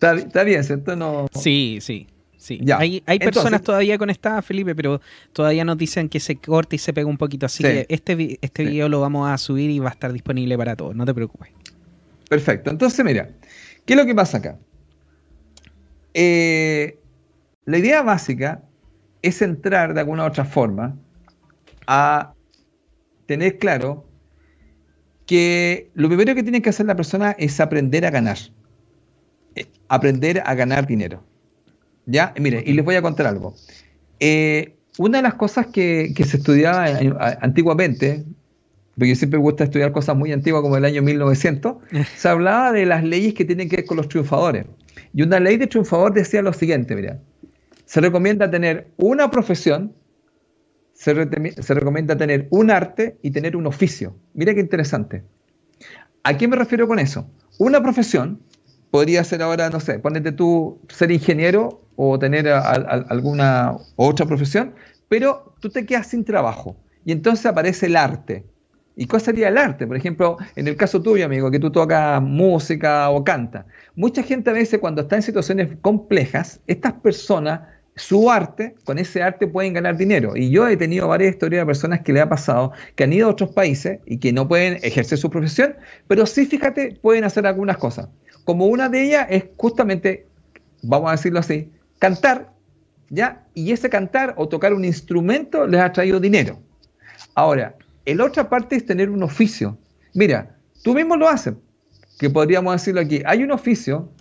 Está, bien, ¿cierto? No... Sí, sí. Sí, ya. hay, hay personas todavía conectadas, Felipe, pero todavía nos dicen que se corta y se pega un poquito. Así que este, este video lo vamos a subir y va a estar disponible para todos, no te preocupes. Perfecto. Entonces, mira, ¿qué es lo que pasa acá? Eh, la idea básica es entrar de alguna u otra forma a tener claro que lo primero que tiene que hacer la persona es aprender a ganar. Eh, aprender a ganar dinero. ¿Ya? Mire, y les voy a contar algo. Eh, una de las cosas que, se estudiaba antiguamente, porque siempre me gusta estudiar cosas muy antiguas como el año 1900, se hablaba de las leyes que tienen que ver con los triunfadores. Y una ley de triunfador decía lo siguiente, mira, se recomienda tener una profesión, se, recomienda tener un arte y tener un oficio. Mira qué interesante. ¿A qué me refiero con eso? Una profesión podría ser ahora, no sé, ponete tú ser ingeniero o tener alguna otra profesión, pero tú te quedas sin trabajo. Y entonces aparece el arte. ¿Y cuál sería el arte? Por ejemplo, en el caso tuyo, amigo, que tú tocas música o canta. Mucha gente a veces cuando está en situaciones complejas, estas personas, su arte, con ese arte pueden ganar dinero. Y yo he tenido varias historias de personas que le ha pasado, que han ido a otros países y que no pueden ejercer su profesión, pero sí, fíjate, pueden hacer algunas cosas. Como una de ellas es justamente, vamos a decirlo así, cantar, ¿ya? Y ese cantar o tocar un instrumento les ha traído dinero. Ahora, el otra parte es tener un oficio. Mira, tú mismo lo haces, que podríamos decirlo aquí. Hay un oficio,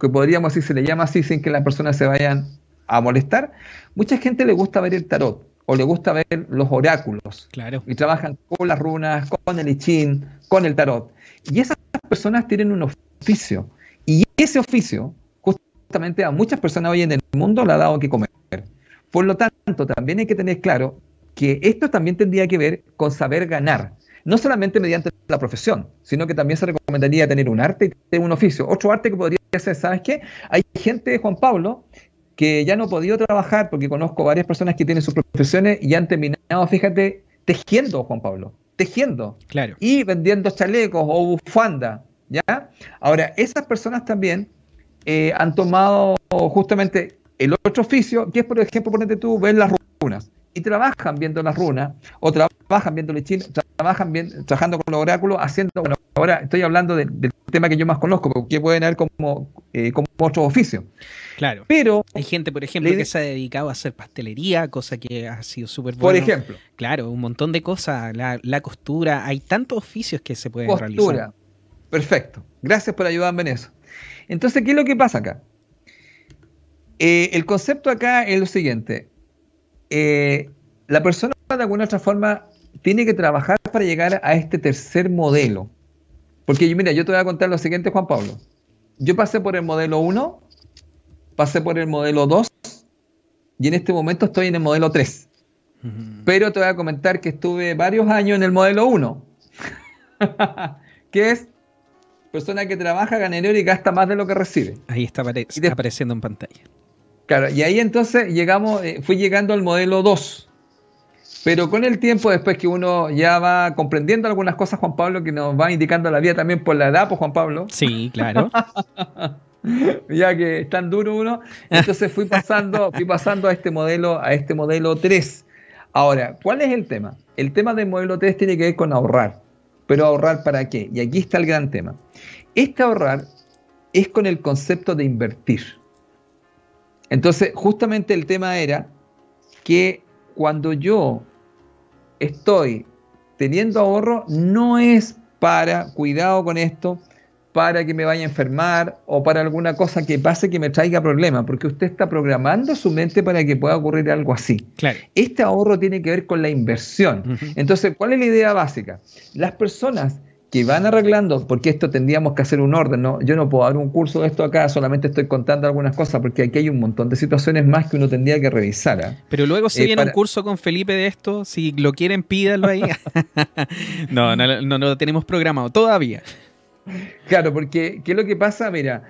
que, podríamos decir, se le llama así sin que las personas se vayan a molestar. Mucha gente le gusta ver el tarot o le gusta ver los oráculos. Claro. Y trabajan con las runas, con el ichín, con el tarot. Y esas personas tienen un oficio. Y ese oficio, justamente a muchas personas hoy en el mundo le ha dado que comer. Por lo tanto, también hay que tener claro que esto también tendría que ver con saber ganar, no solamente mediante la profesión, sino que también se recomendaría tener un arte y tener un oficio. Otro arte que podría ser, ¿sabes qué? Hay gente, Juan Pablo, que ya no ha podido trabajar, porque conozco varias personas que tienen sus profesiones y han terminado, fíjate, tejiendo, Juan Pablo, tejiendo. Claro. Y vendiendo chalecos o bufanda, ¿ya? Ahora, esas personas también eh, han tomado justamente el otro oficio, que es, por ejemplo, ponete tú, ver las runas y trabajan viendo las runas, o trabajan viendo el chino, trabajan trabajando con los oráculos, haciendo, bueno, ahora estoy hablando del tema que yo más conozco, porque pueden haber como, eh, como otro oficio. Claro. Pero hay gente, por ejemplo, que se ha dedicado a hacer pastelería, cosa que ha sido súper buena. Por ejemplo. Claro, un montón de cosas, la, costura, hay tantos oficios que se pueden costura. realizar. Perfecto. Gracias por ayudarme en eso. Entonces, ¿qué es lo que pasa acá? Eh, el concepto acá es lo siguiente. Eh, la persona de alguna otra forma tiene que trabajar para llegar a este tercer modelo. Porque mira, yo te voy a contar lo siguiente, Juan Pablo. Yo pasé por el modelo 1, pasé por el modelo 2 y en este momento estoy en el modelo 3. Pero te voy a comentar que estuve varios años en el modelo 1, que es persona que trabaja, gana dinero y gasta más de lo que recibe. Ahí está, apareciendo en pantalla. Claro, y ahí entonces llegamos, eh, fui llegando al modelo 2. Pero con el tiempo, después que uno ya va comprendiendo algunas cosas, Juan Pablo, que nos va indicando la vida también por la edad, pues Juan Pablo. Sí, claro. ya que es tan duro uno. Entonces fui pasando, fui pasando a este modelo, a este modelo 3. Ahora, ¿cuál es el tema? El tema del modelo 3 tiene que ver con ahorrar. Pero ahorrar para qué? Y aquí está el gran tema. Este ahorrar es con el concepto de invertir. Entonces, justamente el tema era que cuando yo estoy teniendo ahorro, no es para, cuidado con esto, para que me vaya a enfermar o para alguna cosa que pase que me traiga problemas, porque usted está programando su mente para que pueda ocurrir algo así. Claro. Este ahorro tiene que ver con la inversión. Entonces, ¿cuál es la idea básica? Las personas que van arreglando, porque esto tendríamos que hacer un orden, ¿no? Yo no puedo dar un curso de esto acá, solamente estoy contando algunas cosas, porque aquí hay un montón de situaciones más que uno tendría que revisar. ¿ah? Pero luego si eh, viene un curso con Felipe de esto, si lo quieren, pídanlo ahí. no, no, no, lo tenemos programado todavía. Claro, porque ¿qué es lo que pasa? Mira,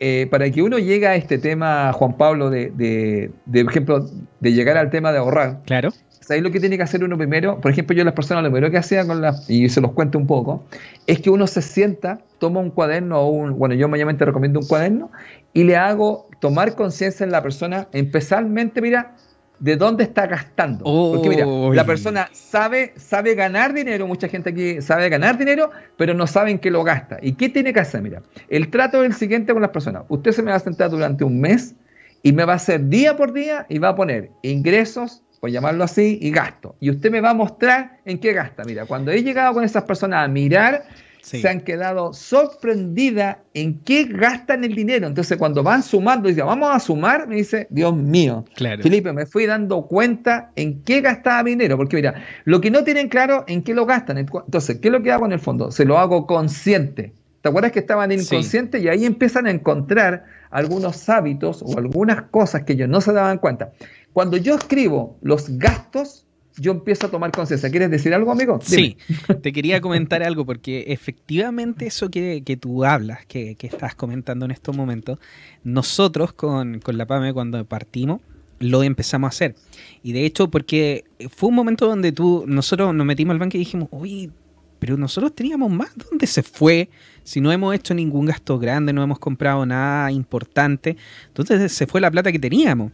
eh, para que uno llegue a este tema, Juan Pablo, de, de, de ejemplo, de llegar al tema de ahorrar, claro ahí lo que tiene que hacer uno primero? Por ejemplo, yo las personas lo primero que hacía con las, y se los cuento un poco, es que uno se sienta, toma un cuaderno o un, bueno, yo mayormente recomiendo un cuaderno y le hago tomar conciencia en la persona, especialmente, mira, de dónde está gastando. Porque mira, la persona sabe, sabe ganar dinero, mucha gente aquí sabe ganar dinero, pero no sabe en qué lo gasta. ¿Y qué tiene que hacer? Mira, el trato es el siguiente con las personas. Usted se me va a sentar durante un mes y me va a hacer día por día y va a poner ingresos, por llamarlo así, y gasto. Y usted me va a mostrar en qué gasta. Mira, cuando he llegado con esas personas a mirar, se han quedado sorprendidas en qué gastan el dinero. Entonces, cuando van sumando, dice, vamos a sumar, me dice, Dios mío, Felipe, me fui dando cuenta en qué gastaba mi dinero. Porque mira, lo que no tienen claro en qué lo gastan. Entonces, ¿qué es lo que hago en el fondo? Se lo hago consciente. ¿Te acuerdas que estaban inconscientes? Y ahí empiezan a encontrar algunos hábitos o algunas cosas que ellos no se daban cuenta. Cuando yo escribo los gastos, yo empiezo a tomar conciencia. ¿Quieres decir algo, amigo? Sí, te quería comentar algo porque efectivamente eso que, tú hablas, que, estás comentando en estos momentos, nosotros con, con la PAME cuando partimos, lo empezamos a hacer. Y de hecho, porque fue un momento donde tú, nosotros nos metimos al banco y dijimos, uy, pero nosotros teníamos más. ¿Dónde se fue? Si no hemos hecho ningún gasto grande, no hemos comprado nada importante, entonces se fue la plata que teníamos.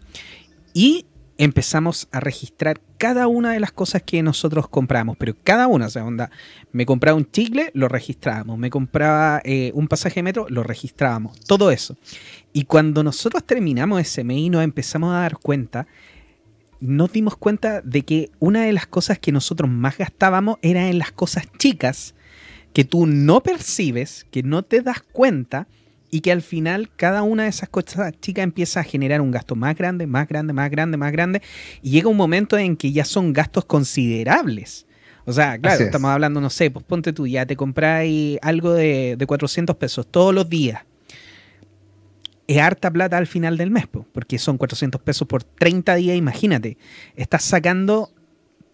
Y empezamos a registrar cada una de las cosas que nosotros compramos, pero cada una, o sea, onda, me compraba un chicle, lo registrábamos, me compraba eh, un pasaje de metro, lo registrábamos, todo eso. Y cuando nosotros terminamos ese mes y nos empezamos a dar cuenta, nos dimos cuenta de que una de las cosas que nosotros más gastábamos era en las cosas chicas que tú no percibes, que no te das cuenta, y que al final cada una de esas cosas chicas empieza a generar un gasto más grande, más grande, más grande, más grande, y llega un momento en que ya son gastos considerables. O sea, claro, estamos hablando, no sé, pues ponte tú, ya te compráis algo de, de 400 pesos todos los días. Es harta plata al final del mes, porque son 400 pesos por 30 días, imagínate. Estás sacando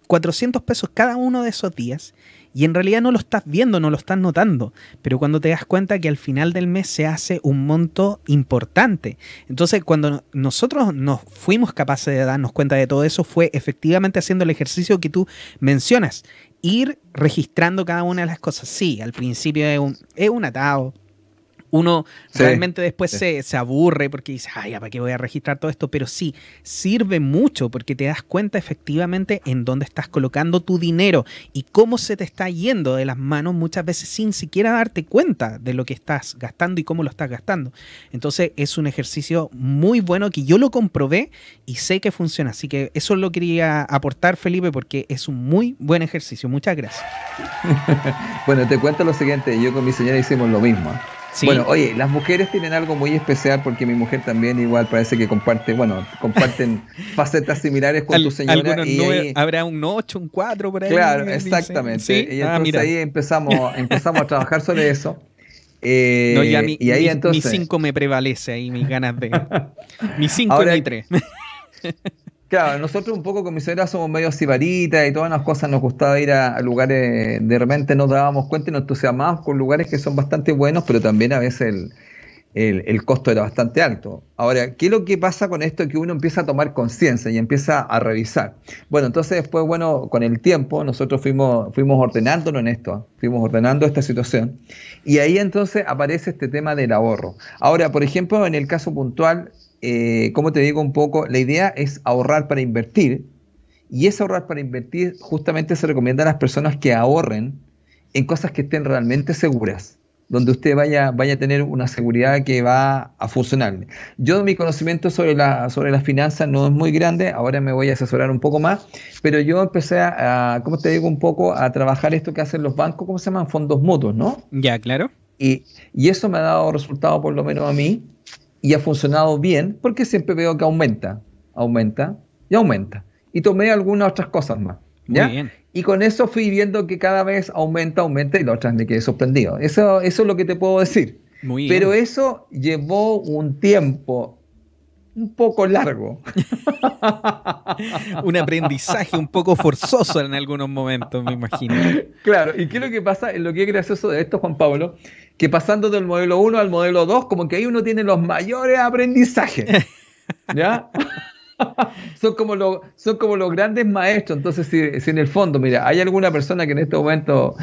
400 pesos cada uno de esos días y en realidad no lo estás viendo, no lo estás notando, pero cuando te das cuenta que al final del mes se hace un monto importante. Entonces, cuando nosotros nos fuimos capaces de darnos cuenta de todo eso, fue efectivamente haciendo el ejercicio que tú mencionas, ir registrando cada una de las cosas. Sí, al principio es un, es un atado, uno realmente después se, aburre porque dice, ay, ¿para qué voy a registrar todo esto? Pero sí, sirve mucho porque te das cuenta efectivamente en dónde estás colocando tu dinero y cómo se te está yendo de las manos muchas veces sin siquiera darte cuenta de lo que estás gastando y cómo lo estás gastando. Entonces es un ejercicio muy bueno que yo lo comprobé y sé que funciona. Así que eso lo quería aportar, Felipe, porque es un muy buen ejercicio. Muchas gracias. bueno, te cuento lo siguiente, yo con mi señora hicimos lo mismo. Bueno, oye, las mujeres tienen algo muy especial porque mi mujer también igual parece que comparte, bueno, comparten facetas similares con tu señora. Y habrá un 8, un 4 por ahí. Claro, exactamente. Y ah, entonces ahí empezamos, empezamos a trabajar sobre eso. Eh, no, ya mi, y ahí entonces... 5 me prevalece ahí, mis ganas de... mi 5 y mi 3. Claro, nosotros un poco con mi señora somos medio sibaritas y todas las cosas nos gustaba ir a, lugares, de repente nos dábamos cuenta y nos entusiasmábamos con lugares que son bastante buenos, pero también a veces el, costo era bastante alto. Ahora, ¿qué es lo que pasa con esto? Que uno empieza a tomar conciencia y empieza a revisar. Bueno, entonces después, bueno, con el tiempo nosotros fuimos, fuimos ordenándonos en esto, fuimos ordenando esta situación y ahí entonces aparece este tema del ahorro. Ahora, por ejemplo, en el caso puntual, eh, como te digo un poco, la idea es ahorrar para invertir. Y ese ahorrar para invertir justamente se recomienda a las personas que ahorren en cosas que estén realmente seguras, donde usted vaya, vaya a tener una seguridad que va a funcionar. Yo mi conocimiento sobre, la, sobre las finanzas no es muy grande, ahora me voy a asesorar un poco más, pero yo empecé a, como te digo, un poco a trabajar esto que hacen los bancos, ¿cómo se llaman? Fondos mutuos, ¿no? Ya, claro. Y, y eso me ha dado resultado, por lo menos a mí, y ha funcionado bien porque siempre veo que aumenta, aumenta y aumenta. Y tomé algunas otras cosas más. ¿ya? Y con eso fui viendo que cada vez aumenta, aumenta y la otra me quedé sorprendido. Eso, eso es lo que te puedo decir. Muy Pero eso llevó un tiempo un poco largo. un aprendizaje un poco forzoso en algunos momentos, me imagino. Claro, y qué es lo que pasa, lo que es gracioso de esto, Juan Pablo, que pasando del modelo 1 al modelo 2, como que ahí uno tiene los mayores aprendizajes. ¿Ya? son, como los, son como los grandes maestros. Entonces, si, en el fondo, mira, hay alguna persona que en este momento,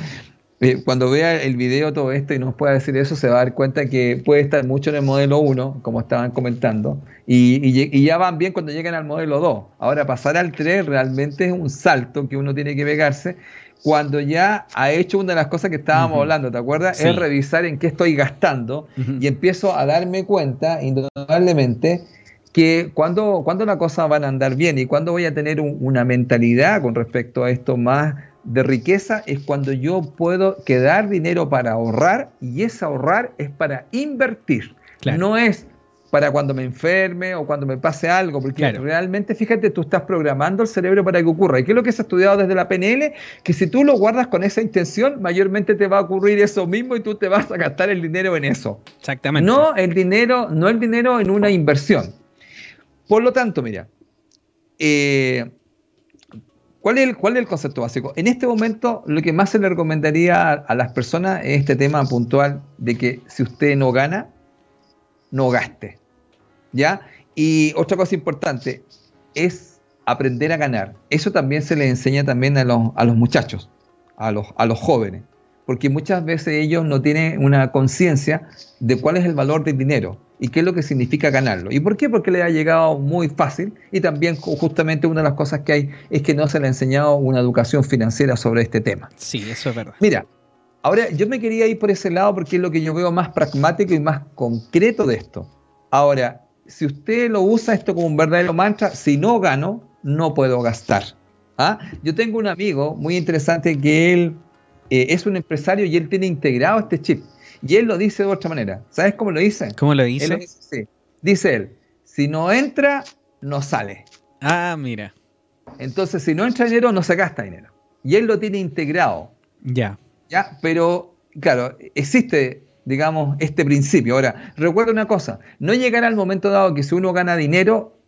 eh, cuando vea el video todo esto y nos pueda decir eso, se va a dar cuenta que puede estar mucho en el modelo 1, como estaban comentando, y, y, ya van bien cuando llegan al modelo 2. Ahora, pasar al 3 realmente es un salto que uno tiene que pegarse cuando ya ha hecho una de las cosas que estábamos hablando, ¿te acuerdas? Es revisar en qué estoy gastando y empiezo a darme cuenta, indudablemente, que cuando, cuando las cosas van a andar bien y cuando voy a tener una mentalidad con respecto a esto más de riqueza, es cuando yo puedo quedar dinero para ahorrar y ese ahorrar es para invertir. No es para cuando me enferme o cuando me pase algo, porque realmente, fíjate, tú estás programando el cerebro para que ocurra. ¿Y qué es lo que se ha estudiado desde la PNL? Que si tú lo guardas con esa intención, mayormente te va a ocurrir eso mismo y tú te vas a gastar el dinero en eso. Exactamente. No el dinero, no el dinero en una inversión. Por lo tanto, mira, eh, ¿Cuál es, el, ¿Cuál es el concepto básico? En este momento, lo que más se le recomendaría a, las personas es este tema puntual de que si usted no gana, no gaste. ¿Ya? Y otra cosa importante es aprender a ganar. Eso también se le enseña también a los, a los muchachos, a los, a los jóvenes, porque muchas veces ellos no tienen una conciencia de cuál es el valor del dinero y qué es lo que significa ganarlo. ¿Y por qué? Porque le ha llegado muy fácil y también justamente una de las cosas que hay es que no se le ha enseñado una educación financiera sobre este tema. Sí, eso es verdad. Mira, ahora yo me quería ir por ese lado porque es lo que yo veo más pragmático y más concreto de esto. Ahora, si usted lo usa esto como un verdadero mantra, si no gano, no puedo gastar. ¿Ah? Yo tengo un amigo muy interesante que él eh, es un empresario y él tiene integrado este chip. Y él lo dice de otra manera. ¿Sabes cómo lo dice? ¿Cómo lo dice? dice, dice él, si no entra, no sale. Ah, mira. Entonces, si no entra dinero, no se gasta dinero. Y él lo tiene integrado. Ya. Ya, pero claro, existe, digamos, este principio. Ahora, recuerda una cosa, no llegará al momento dado que si uno gana dinero,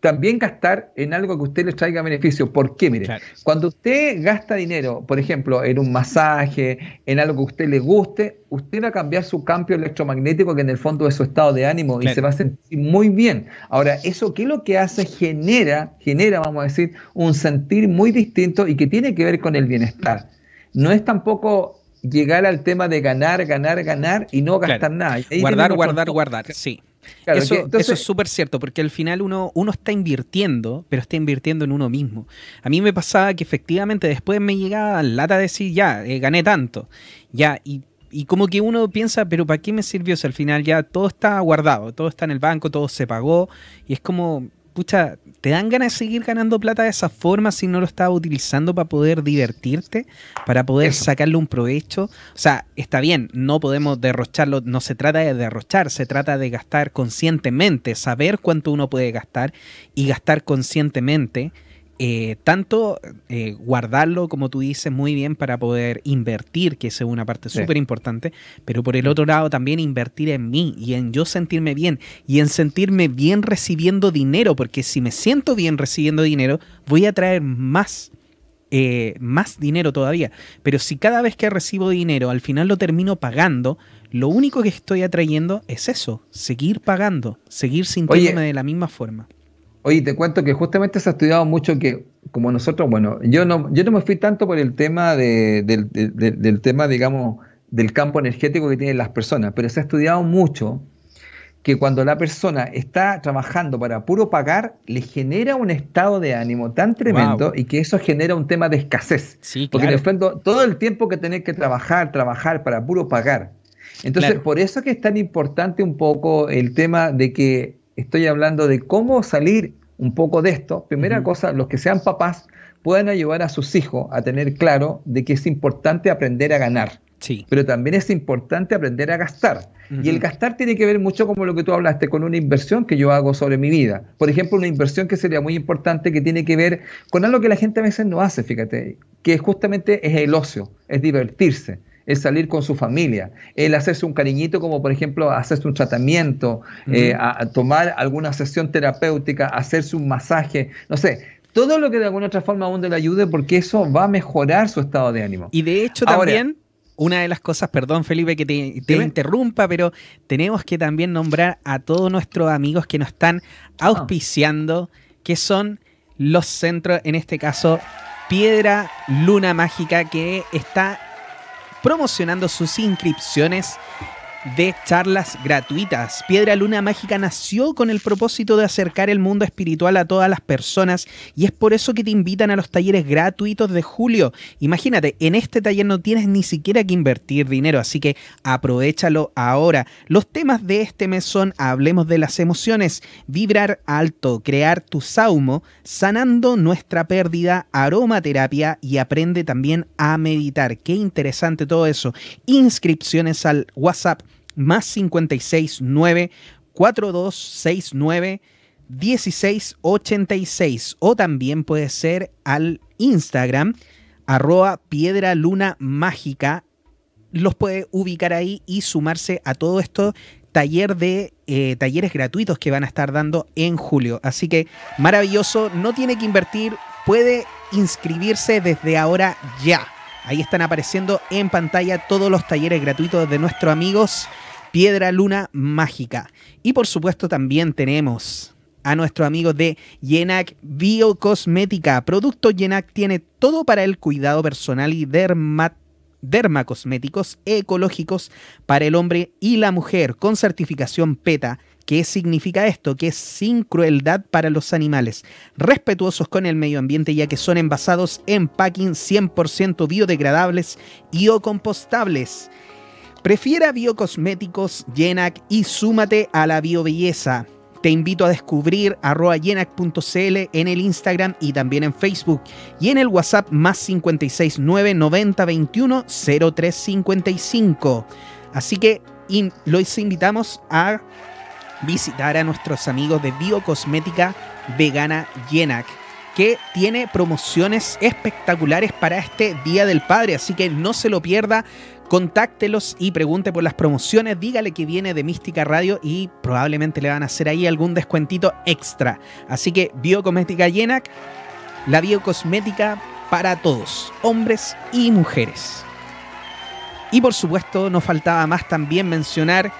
también gastar en algo que a usted le traiga beneficio. ¿Por qué? Mire, cuando usted gasta dinero, por ejemplo, en un masaje, en algo que a usted le guste, usted va a cambiar su cambio electromagnético, que en el fondo es su estado de ánimo, y se va a sentir muy bien. Ahora, ¿eso qué es lo que hace? Genera, genera, vamos a decir, un sentir muy distinto y que tiene que ver con el bienestar. No es tampoco llegar al tema de ganar, ganar, ganar y no gastar nada. guardar, guardar, guardar, sí eso, es súper cierto, porque al final uno, uno está invirtiendo, pero está invirtiendo en uno mismo. A mí me pasaba que efectivamente después me llegaba lata de decir, ya, eh, gané tanto, ya, y, y, como que uno piensa, pero ¿para qué me sirvió si al final ya todo está guardado, todo está en el banco, todo se pagó, y es como, pucha, ¿te dan ganas de seguir ganando plata de esa forma si no lo estás utilizando para poder divertirte, para poder sacarle un provecho? O sea, está bien, no podemos derrocharlo, no se trata de derrochar, se trata de gastar conscientemente, saber cuánto uno puede gastar y gastar conscientemente eh, tanto eh, guardarlo, como tú dices, muy bien para poder invertir, que es una parte súper importante, pero por el otro lado también invertir en mí y en yo sentirme bien y en sentirme bien recibiendo dinero, porque si me siento bien recibiendo dinero, voy a traer más. Eh, más dinero todavía. Pero si cada vez que recibo dinero al final lo termino pagando, lo único que estoy atrayendo es eso, seguir pagando, seguir sintiéndome de la misma forma. Oye, te cuento que justamente se ha estudiado mucho que, como nosotros, bueno, yo no, yo no me fui tanto por el tema de, del, tema, digamos, del campo energético que tienen las personas, pero se ha estudiado mucho que cuando la persona está trabajando para puro pagar, le genera un estado de ánimo tan tremendo y que eso genera un tema de escasez. Sí, Porque en el fondo, todo el tiempo que tenés que trabajar, trabajar para puro pagar. Entonces, por eso que es tan importante un poco el tema de que estoy hablando de cómo salir un poco de esto, primera cosa, los que sean papás puedan ayudar a sus hijos a tener claro de que es importante aprender a ganar. Sí. Pero también es importante aprender a gastar. Y el gastar tiene que ver mucho como lo que tú hablaste, con una inversión que yo hago sobre mi vida. Por ejemplo, una inversión que sería muy importante que tiene que ver con algo que la gente a veces no hace, fíjate, que justamente es el ocio, es divertirse es salir con su familia, el hacerse un cariñito como por ejemplo hacerse un tratamiento, eh, a, tomar alguna sesión terapéutica, hacerse un masaje, no sé, todo lo que de alguna otra forma a uno le ayude porque eso va a mejorar su estado de ánimo. Y de hecho también... una de las cosas, perdón Felipe que te, interrumpa, pero tenemos que también nombrar a todos nuestros amigos que nos están auspiciando, que son los centros, en este caso Piedra Luna Mágica, que está promocionando sus inscripciones de charlas gratuitas. Piedra Luna Mágica nació con el propósito de acercar el mundo espiritual a todas las personas y es por eso que te invitan a los talleres gratuitos de julio. Imagínate, en este taller no tienes ni siquiera que invertir dinero, así que aprovechalo ahora. Los temas de este mes son Hablemos de las emociones, vibrar alto, crear tu saumo, sanando nuestra pérdida, aromaterapia y aprende también a meditar. Qué interesante todo eso. Inscripciones al WhatsApp más 569 4269 1686 o también puede ser al Instagram arroba piedra luna mágica. Los puede ubicar ahí y sumarse a todo esto taller de eh, talleres gratuitos que van a estar dando en julio. Así que maravilloso no tiene que invertir puede inscribirse desde ahora ya. Ahí están apareciendo en pantalla todos los talleres gratuitos de nuestros amigos Piedra Luna Mágica. Y por supuesto también tenemos a nuestros amigos de Yenac Biocosmética. Producto Yenac tiene todo para el cuidado personal y dermacosméticos ecológicos para el hombre y la mujer con certificación PETA. ¿Qué significa esto? Que es sin crueldad para los animales, respetuosos con el medio ambiente ya que son envasados en packing 100% biodegradables y o compostables. Prefiera biocosméticos Yenac y súmate a la biobelleza. Te invito a descubrir arroba yenac.cl en el Instagram y también en Facebook y en el WhatsApp más 569 90 21 0355. Así que los invitamos a visitar a nuestros amigos de Biocosmética Vegana Yenac que tiene promociones espectaculares para este Día del Padre, así que no se lo pierda contáctelos y pregunte por las promociones, dígale que viene de Mística Radio y probablemente le van a hacer ahí algún descuentito extra. Así que Biocosmética Yenac, la biocosmética para todos, hombres y mujeres. Y por supuesto, nos faltaba más también mencionar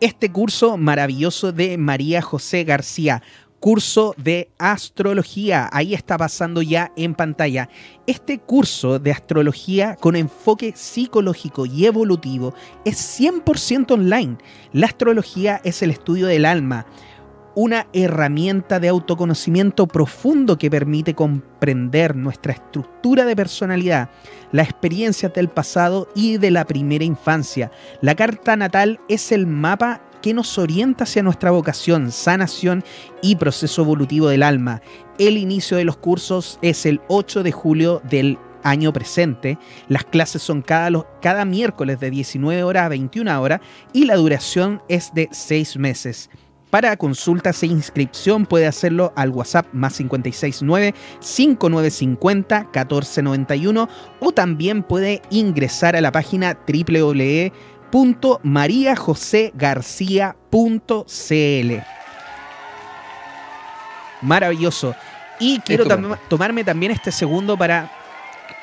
este curso maravilloso de María José García, curso de astrología. Ahí está pasando ya en pantalla. Este curso de astrología con enfoque psicológico y evolutivo es 100% online. La astrología es el estudio del alma, una herramienta de autoconocimiento profundo que permite comprender nuestra estructura de personalidad, las experiencias del pasado y de la primera infancia. La carta natal es el mapa que nos orienta hacia nuestra vocación, sanación y proceso evolutivo del alma. El inicio de los cursos es el 8 de julio del año presente. Las clases son cada, cada miércoles de 19 horas a 21 horas y la duración es de 6 meses. Para consultas e inscripción puede hacerlo al WhatsApp más 569 5950 1491 o también puede ingresar a la página www www.mariajosegarcía.cl. Maravilloso. Y quiero tomarme también este segundo para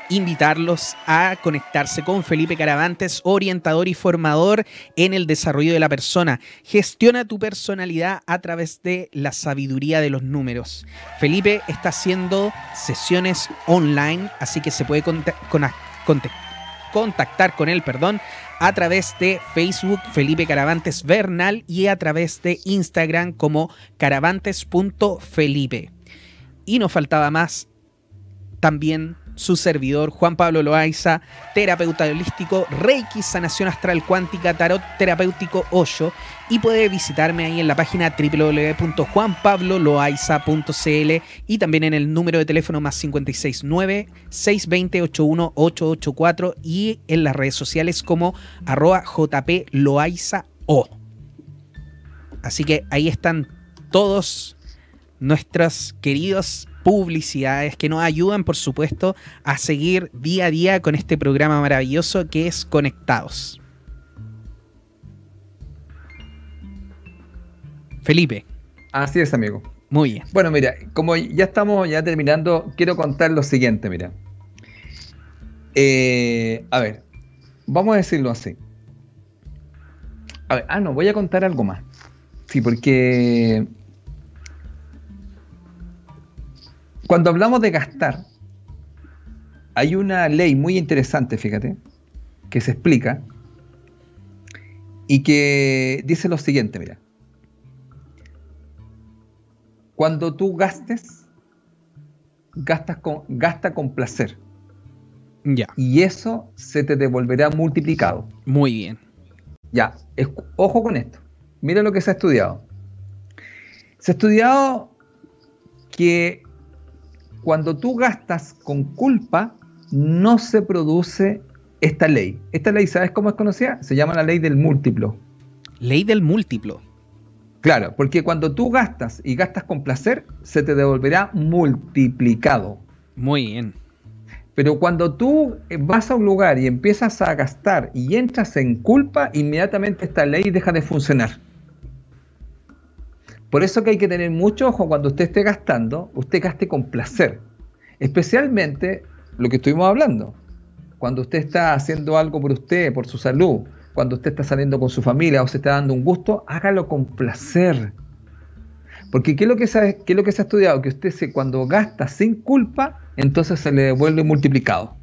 invitarlos a conectarse con Felipe Caravantes, orientador y formador en el desarrollo de la persona. Gestiona tu personalidad a través de la sabiduría de los números. Felipe está haciendo sesiones online, así que se puede contactar con él, perdón, a través de Facebook Felipe Caravantes Bernal y a través de Instagram como caravantes.felipe. Y nos faltaba más también su servidor Juan Pablo Loaiza, terapeuta holístico, Reiki, sanación astral cuántica, tarot terapéutico Hoyo y puede visitarme ahí en la página www.juanpabloloaiza.cl y también en el número de teléfono más 569 620 81884 y en las redes sociales como arroba jp loaiza o. Así que ahí están todos nuestros queridos publicidades que nos ayudan, por supuesto, a seguir día a día con este programa maravilloso que es Conectados. Felipe. Así es, amigo. Muy bien. Bueno, mira, como ya estamos ya terminando, quiero contar lo siguiente, mira. Eh, a ver, vamos a decirlo así. A ver, ah, no, voy a contar algo más. Sí, porque Cuando hablamos de gastar, hay una ley muy interesante, fíjate, que se explica y que dice lo siguiente, mira. Cuando tú gastes, gastas con, gasta con placer. Ya. Y eso se te devolverá multiplicado. Muy bien. Ya, ojo con esto. Mira lo que se ha estudiado. Se ha estudiado que cuando tú gastas con culpa, no se produce esta ley. Esta ley, ¿sabes cómo es conocida? Se llama la ley del múltiplo. Ley del múltiplo. Claro, porque cuando tú gastas y gastas con placer, se te devolverá multiplicado. Muy bien. Pero cuando tú vas a un lugar y empiezas a gastar y entras en culpa, inmediatamente esta ley deja de funcionar. Por eso que hay que tener mucho ojo cuando usted esté gastando, usted gaste con placer. Especialmente lo que estuvimos hablando. Cuando usted está haciendo algo por usted, por su salud, cuando usted está saliendo con su familia o se está dando un gusto, hágalo con placer. Porque ¿qué es lo que se, lo que se ha estudiado? Que usted se, cuando gasta sin culpa, entonces se le devuelve multiplicado.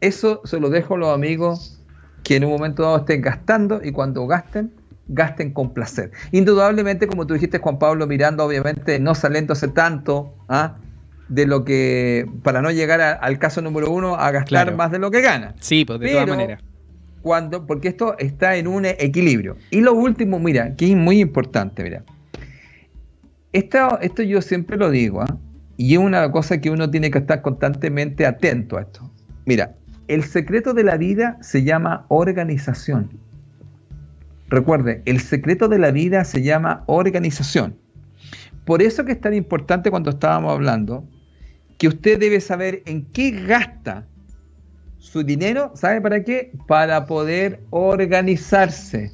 Eso se lo dejo a los amigos que en un momento dado estén gastando y cuando gasten, gasten con placer. Indudablemente, como tú dijiste, Juan Pablo, mirando, obviamente, no saliéndose tanto ¿ah? de lo que, para no llegar al caso número uno, a gastar más de lo que gana. Sí, pues de todas maneras. Cuando, porque esto está en un equilibrio. Y lo último, mira, que es muy importante, mira. Esto, esto yo siempre lo digo, ¿ah? y es una cosa que uno tiene que estar constantemente atento a esto. Mira, el secreto de la vida se llama organización. Recuerde, el secreto de la vida se llama organización. Por eso que es tan importante cuando estábamos hablando que usted debe saber en qué gasta su dinero, ¿sabe para qué? Para poder organizarse.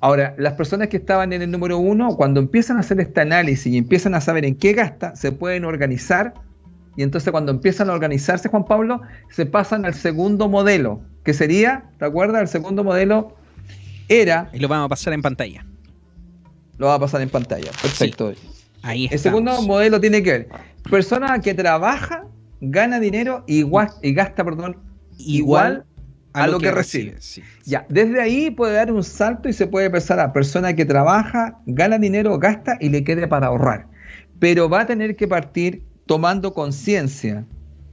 Ahora, las personas que estaban en el número uno, cuando empiezan a hacer este análisis y empiezan a saber en qué gasta, se pueden organizar y entonces cuando empiezan a organizarse, Juan Pablo, se pasan al segundo modelo, que sería, ¿te acuerdas? El segundo modelo era... Y lo vamos a pasar en pantalla. Lo vamos a pasar en pantalla, perfecto. ahí El segundo modelo tiene que ver, persona que trabaja, gana dinero y, y gasta, perdón, igual, a, lo, que, recibe. Ya, desde ahí puede dar un salto y se puede pasar a persona que trabaja, gana dinero, gasta y le quede para ahorrar. Pero va a tener que partir tomando conciencia,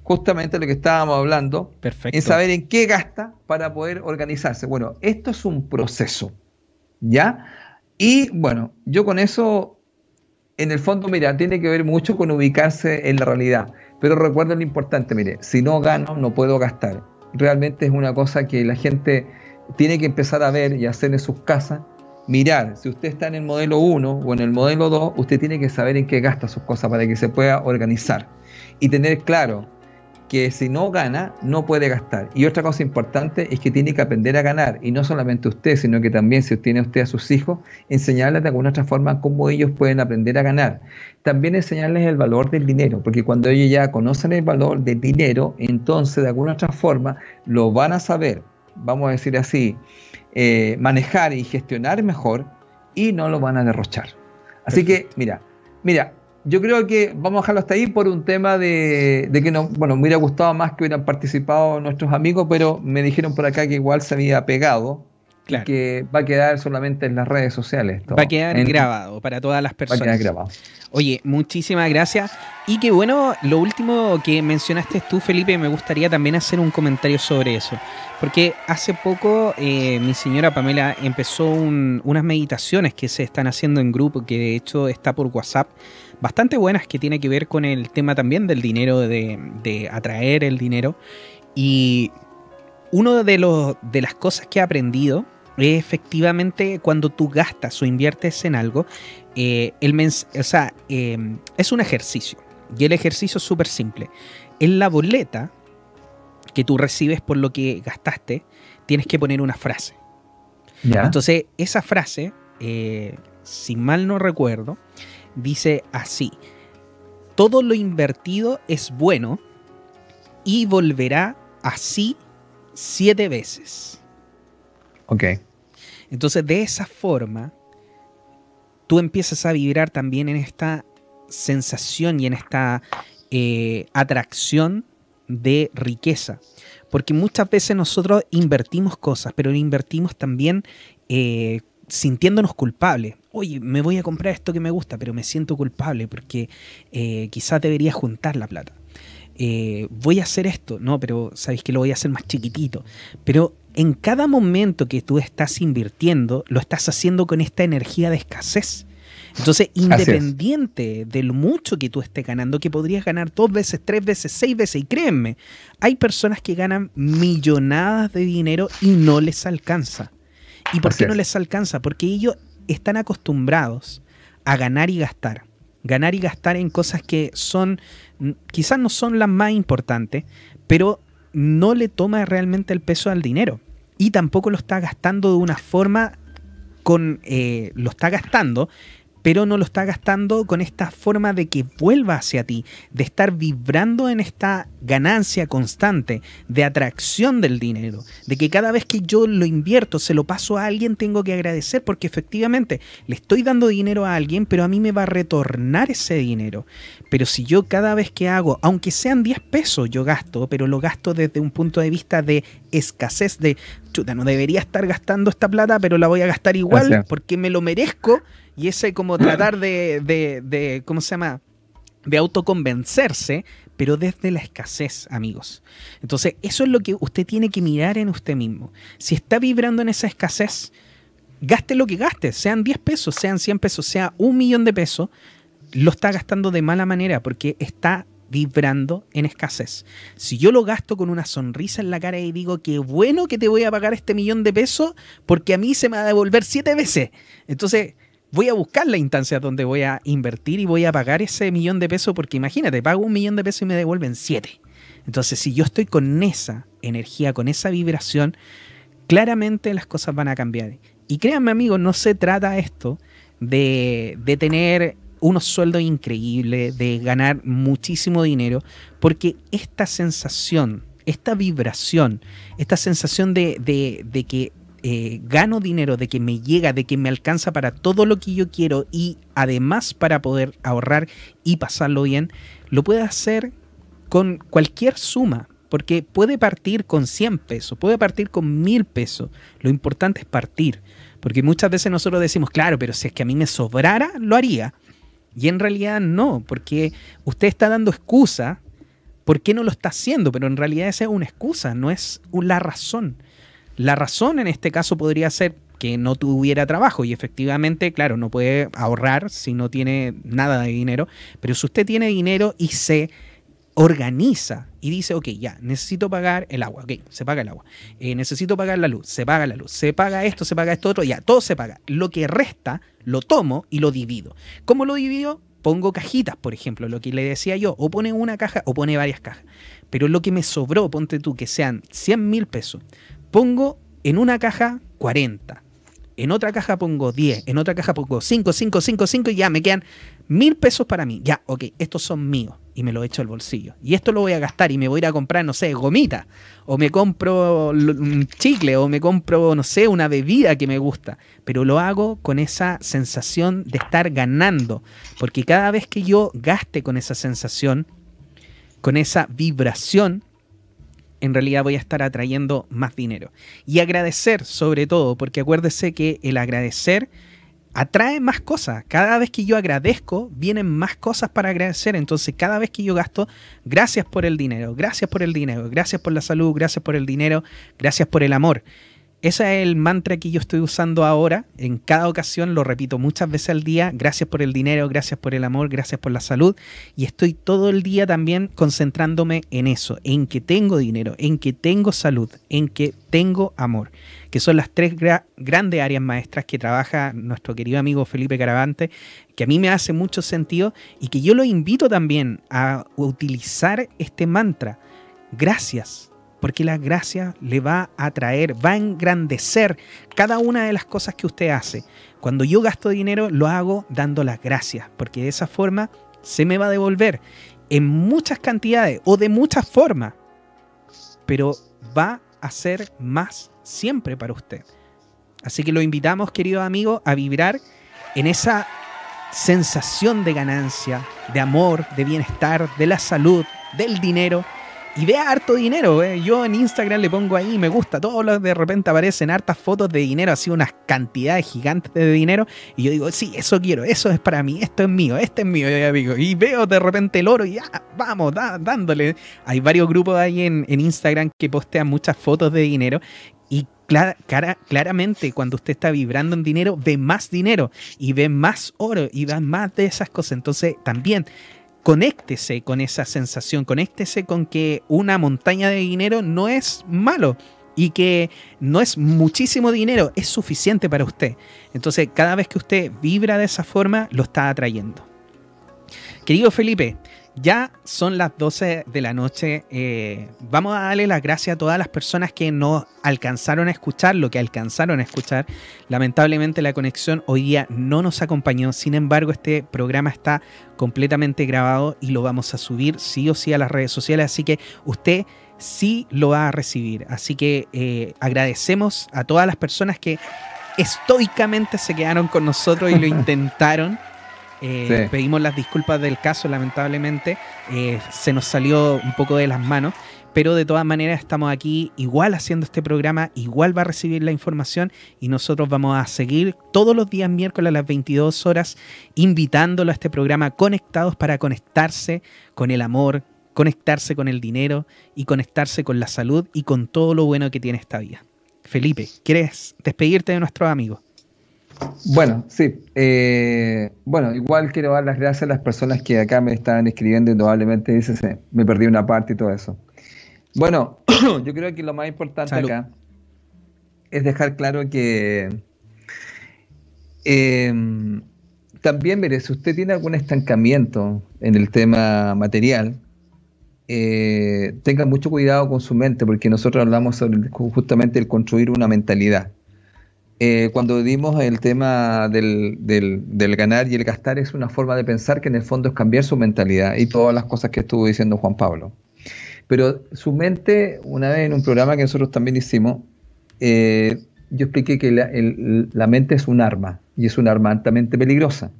justamente lo que estábamos hablando, en saber en qué gasta para poder organizarse. Bueno, esto es un proceso, ¿ya? Y bueno, yo con eso, en el fondo, mira, tiene que ver mucho con ubicarse en la realidad. Pero recuerden lo importante, mire, si no gano, no puedo gastar. Realmente es una cosa que la gente tiene que empezar a ver y hacer en sus casas mirar, si usted está en el modelo 1 o en el modelo 2, usted tiene que saber en qué gasta sus cosas para que se pueda organizar y tener claro que si no gana, no puede gastar. Y otra cosa importante es que tiene que aprender a ganar, y no solamente usted, sino que también si tiene usted a sus hijos, enseñarles de alguna otra forma cómo ellos pueden aprender a ganar. También enseñarles el valor del dinero, porque cuando ellos ya conocen el valor del dinero, entonces de alguna otra forma lo van a saber, vamos a decir así, eh, manejar y gestionar mejor y no lo van a derrochar. Así que, mira, mira, yo creo que vamos a dejarlo hasta ahí por un tema de, que no, bueno, me hubiera gustado más que hubieran participado nuestros amigos, pero me dijeron por acá que igual se había pegado. que va a quedar solamente en las redes sociales. Va a quedar grabado para todas las personas. Va a quedar grabado. Oye, muchísimas gracias. Y que bueno, lo último que mencionaste tú, Felipe, me gustaría también hacer un comentario sobre eso. Porque hace poco eh, mi señora Pamela empezó unas meditaciones que se están haciendo en grupo, que de hecho está por WhatsApp, bastante buenas, que tiene que ver con el tema también del dinero, de, de atraer el dinero. Y uno de, los, de las cosas que he aprendido es efectivamente cuando tú gastas o inviertes en algo, eh, el o sea, eh, es un ejercicio. Y el ejercicio es súper simple. En la boleta que tú recibes por lo que gastaste, tienes que poner una frase. Entonces, esa frase, eh, si mal no recuerdo, dice así. Todo lo invertido es bueno y volverá así siete veces. Ok. Entonces, de esa forma, tú empiezas a vibrar también en esta sensación y en esta eh, atracción de riqueza. Porque muchas veces nosotros invertimos cosas, pero invertimos también eh, sintiéndonos culpables. Oye, me voy a comprar esto que me gusta, pero me siento culpable porque eh, quizás debería juntar la plata. voy a hacer esto, no, pero sabéis que lo voy a hacer más chiquitito. Pero en cada momento que tú estás invirtiendo, lo estás haciendo con esta energía de escasez. Entonces, independiente de lo mucho que tú estés ganando, que podrías ganar dos veces, tres veces, seis veces, y créanme, hay personas que ganan millonadas de dinero y no les alcanza. ¿Y por qué no les alcanza? Porque ellos están acostumbrados a ganar y gastar. Ganar y gastar en cosas que son, quizás no son las más importantes, pero no le toma realmente el peso al dinero. Y tampoco lo está gastando de una forma con. Eh, lo está gastando, pero no lo está gastando con esta forma de que vuelva hacia ti, de estar vibrando en esta ganancia constante, de atracción del dinero, de que cada vez que yo lo invierto, se lo paso a alguien, tengo que agradecer porque efectivamente le estoy dando dinero a alguien, pero a mí me va a retornar ese dinero. Pero si yo cada vez que hago, aunque sean 10 pesos, yo gasto, pero lo gasto desde un punto de vista de escasez, de chuta, no debería estar gastando esta plata, pero la voy a gastar igual porque me lo merezco. Y ese como tratar de, de, ¿cómo se llama? De autoconvencerse, pero desde la escasez, amigos. Entonces, eso es lo que usted tiene que mirar en usted mismo. Si está vibrando en esa escasez, gaste lo que gaste, sean 10 pesos, sean 100 pesos, sea un millón de pesos, lo está gastando de mala manera porque está vibrando en escasez. Si yo lo gasto con una sonrisa en la cara y digo, qué bueno que te voy a pagar este millón de pesos porque a mí se me va a devolver siete veces. Entonces voy a buscar la instancia donde voy a invertir y voy a pagar ese millón de pesos porque imagínate, pago un millón de pesos y me devuelven siete. Entonces si yo estoy con esa energía, con esa vibración, claramente las cosas van a cambiar. Y créanme amigos, no se trata esto de, de tener unos sueldos increíbles, de ganar muchísimo dinero, porque esta sensación, esta vibración, esta sensación de, de, que eh, gano dinero, de que me llega, de que me alcanza para todo lo que yo quiero y además para poder ahorrar y pasarlo bien, lo puede hacer con cualquier suma. Porque puede partir con 100 pesos, puede partir con 1000 pesos. Lo importante es partir. Porque muchas veces nosotros decimos, claro, pero si es que a mí me sobrara, lo haría. Y en realidad no, porque usted está dando excusa. ¿Por qué no lo está haciendo? Pero en realidad esa es una excusa, no es la razón. La razón en este caso podría ser que no tuviera trabajo y efectivamente, claro, no puede ahorrar si no tiene nada de dinero, pero si usted tiene dinero y se organiza y dice, ok, ya, necesito pagar el agua, ok, se paga el agua, eh, necesito pagar la luz, se paga la luz, se paga esto, se paga esto otro, ya, todo se paga. Lo que resta, lo tomo y lo divido. ¿Cómo lo divido? Pongo cajitas, por ejemplo, lo que le decía yo, o pone una caja o pone varias cajas. Pero lo que me sobró, ponte tú, que sean 100 mil pesos, pongo en una caja 40, en otra caja pongo 10, en otra caja pongo 5, 5, 5, 5 y ya me quedan mil pesos para mí. Ya, ok, estos son míos y me lo echo al bolsillo. Y esto lo voy a gastar y me voy a ir a comprar, no sé, gomita, o me compro un chicle, o me compro, no sé, una bebida que me gusta. Pero lo hago con esa sensación de estar ganando, porque cada vez que yo gaste con esa sensación, con esa vibración, en realidad voy a estar atrayendo más dinero. Y agradecer sobre todo, porque acuérdese que el agradecer atrae más cosas. Cada vez que yo agradezco, vienen más cosas para agradecer. Entonces, cada vez que yo gasto, gracias por el dinero, gracias por el dinero, gracias por la salud, gracias por el dinero, gracias por el amor. Ese es el mantra que yo estoy usando ahora. En cada ocasión lo repito muchas veces al día. Gracias por el dinero, gracias por el amor, gracias por la salud. Y estoy todo el día también concentrándome en eso, en que tengo dinero, en que tengo salud, en que tengo amor. Que son las tres grandes áreas maestras que trabaja nuestro querido amigo Felipe Caravante, que a mí me hace mucho sentido y que yo lo invito también a utilizar este mantra. Gracias porque la gracia le va a traer, va a engrandecer cada una de las cosas que usted hace. Cuando yo gasto dinero, lo hago dando las gracias, porque de esa forma se me va a devolver en muchas cantidades o de muchas formas, pero va a ser más siempre para usted. Así que lo invitamos, querido amigo, a vibrar en esa sensación de ganancia, de amor, de bienestar, de la salud, del dinero y vea harto dinero. Eh. Yo en Instagram le pongo ahí, me gusta, todos los de repente aparecen hartas fotos de dinero, así unas cantidades gigantes de dinero. Y yo digo, sí, eso quiero, eso es para mí, esto es mío, este es mío, amigo. Y veo de repente el oro y ya, vamos, dándole. Hay varios grupos ahí en, Instagram que postean muchas fotos de dinero. Y claramente cuando usted está vibrando en dinero, ve más dinero y ve más oro y ve más de esas cosas. Entonces también conéctese con esa sensación, conéctese con que una montaña de dinero no es malo y que no es muchísimo dinero, es suficiente para usted. Entonces, cada vez que usted vibra de esa forma, lo está atrayendo. Querido Felipe, Ya son las 12 de la noche. Eh, vamos a darle las gracias a todas las personas que no alcanzaron a escuchar lo que alcanzaron a escuchar. Lamentablemente la conexión hoy día no nos acompañó. Sin embargo, este programa está completamente grabado y lo vamos a subir sí o sí a las redes sociales. Así que usted sí lo va a recibir. Así que eh, agradecemos a todas las personas que estoicamente se quedaron con nosotros y lo intentaron. Eh, pedimos las disculpas del caso, lamentablemente. Eh, se nos salió un poco de las manos. Pero de todas maneras estamos aquí igual haciendo este programa, igual va a recibir la información y nosotros vamos a seguir todos los días miércoles a las 22 horas invitándolo a este programa conectados para conectarse con el amor, conectarse con el dinero y conectarse con la salud y con todo lo bueno que tiene esta vida. Felipe, ¿quieres despedirte de nuestros amigos? Bueno, sí. Eh, bueno, igual quiero dar las gracias a las personas que acá me están escribiendo y probablemente dicen, me perdí una parte y todo eso. Bueno, yo creo que lo más importante acá es dejar claro que em, también, mire, si usted tiene algún estancamiento en el tema material, eh, tenga mucho cuidado con su mente, porque nosotros hablamos sobre justamente el construir una mentalidad. Eh, cuando dimos el tema del, del, ganar y el gastar, es una forma de pensar que en el fondo es cambiar su mentalidad y todas las cosas que estuvo diciendo Juan Pablo. Pero su mente, una vez en un programa que nosotros también hicimos, eh, yo expliqué que la, la, mente es un arma y es un arma altamente peligrosa.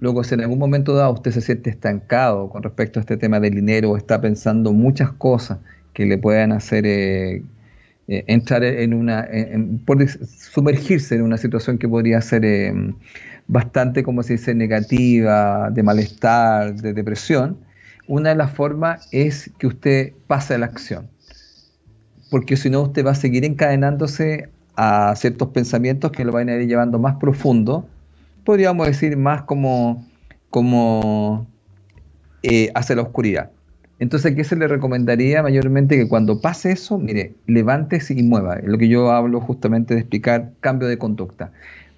Luego, si en algún momento dado usted se siente estancado con respecto a este tema del dinero o está pensando muchas cosas que le puedan hacer eh, eh, entrar en una, sumergirse en una situación que podría ser eh, bastante, como se dice, negativa, de malestar, de depresión, una de las formas es que usted pase a la acción. Porque si no, usted va a seguir encadenándose a ciertos pensamientos que lo van a ir llevando más profundo, podríamos decir más como, como eh, hacia la oscuridad. Entonces, ¿qué se le recomendaría mayormente? Que cuando pase eso, mire, levántese y mueva. Lo que yo hablo justamente de explicar cambio de conducta.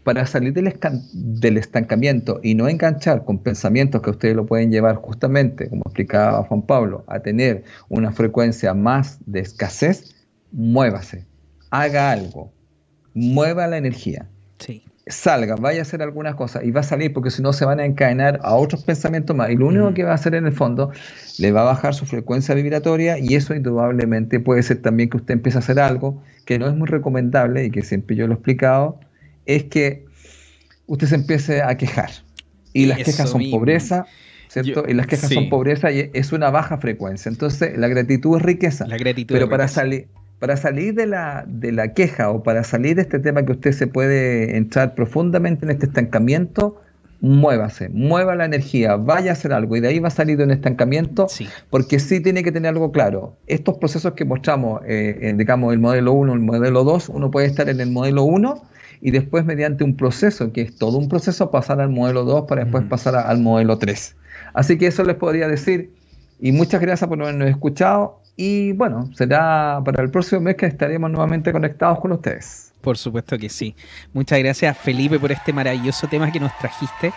Para salir del, del estancamiento y no enganchar con pensamientos que ustedes lo pueden llevar justamente, como explicaba Juan Pablo, a tener una frecuencia más de escasez, muévase, haga algo, mueva la energía. Sí salga, vaya a hacer algunas cosas y va a salir porque si no se van a encadenar a otros pensamientos más y lo único que va a hacer en el fondo le va a bajar su frecuencia vibratoria y eso indudablemente puede ser también que usted empiece a hacer algo que no es muy recomendable y que siempre yo lo he explicado, es que usted se empiece a quejar y las quejas son pobreza. ¿Cierto? y las quejas son pobreza y es una baja frecuencia. Entonces, la gratitud es riqueza. La gratitud pero para salir, para salir de la, de la queja o para salir de este tema que usted se puede entrar profundamente en este estancamiento, muévase, mueva la energía, vaya a hacer algo y de ahí va a salir de un estancamiento, porque sí tiene que tener algo claro. Estos procesos que mostramos, eh, digamos, el modelo 1, el modelo 2, uno puede estar en el modelo 1 y después mediante un proceso, que es todo un proceso, pasar al modelo 2 para después pasar al modelo 3. Así que eso les podría decir. Y muchas gracias por habernos escuchado. Y bueno, será para el próximo mes que estaremos nuevamente conectados con ustedes. Por supuesto que sí. Muchas gracias Felipe por este maravilloso tema que nos trajiste.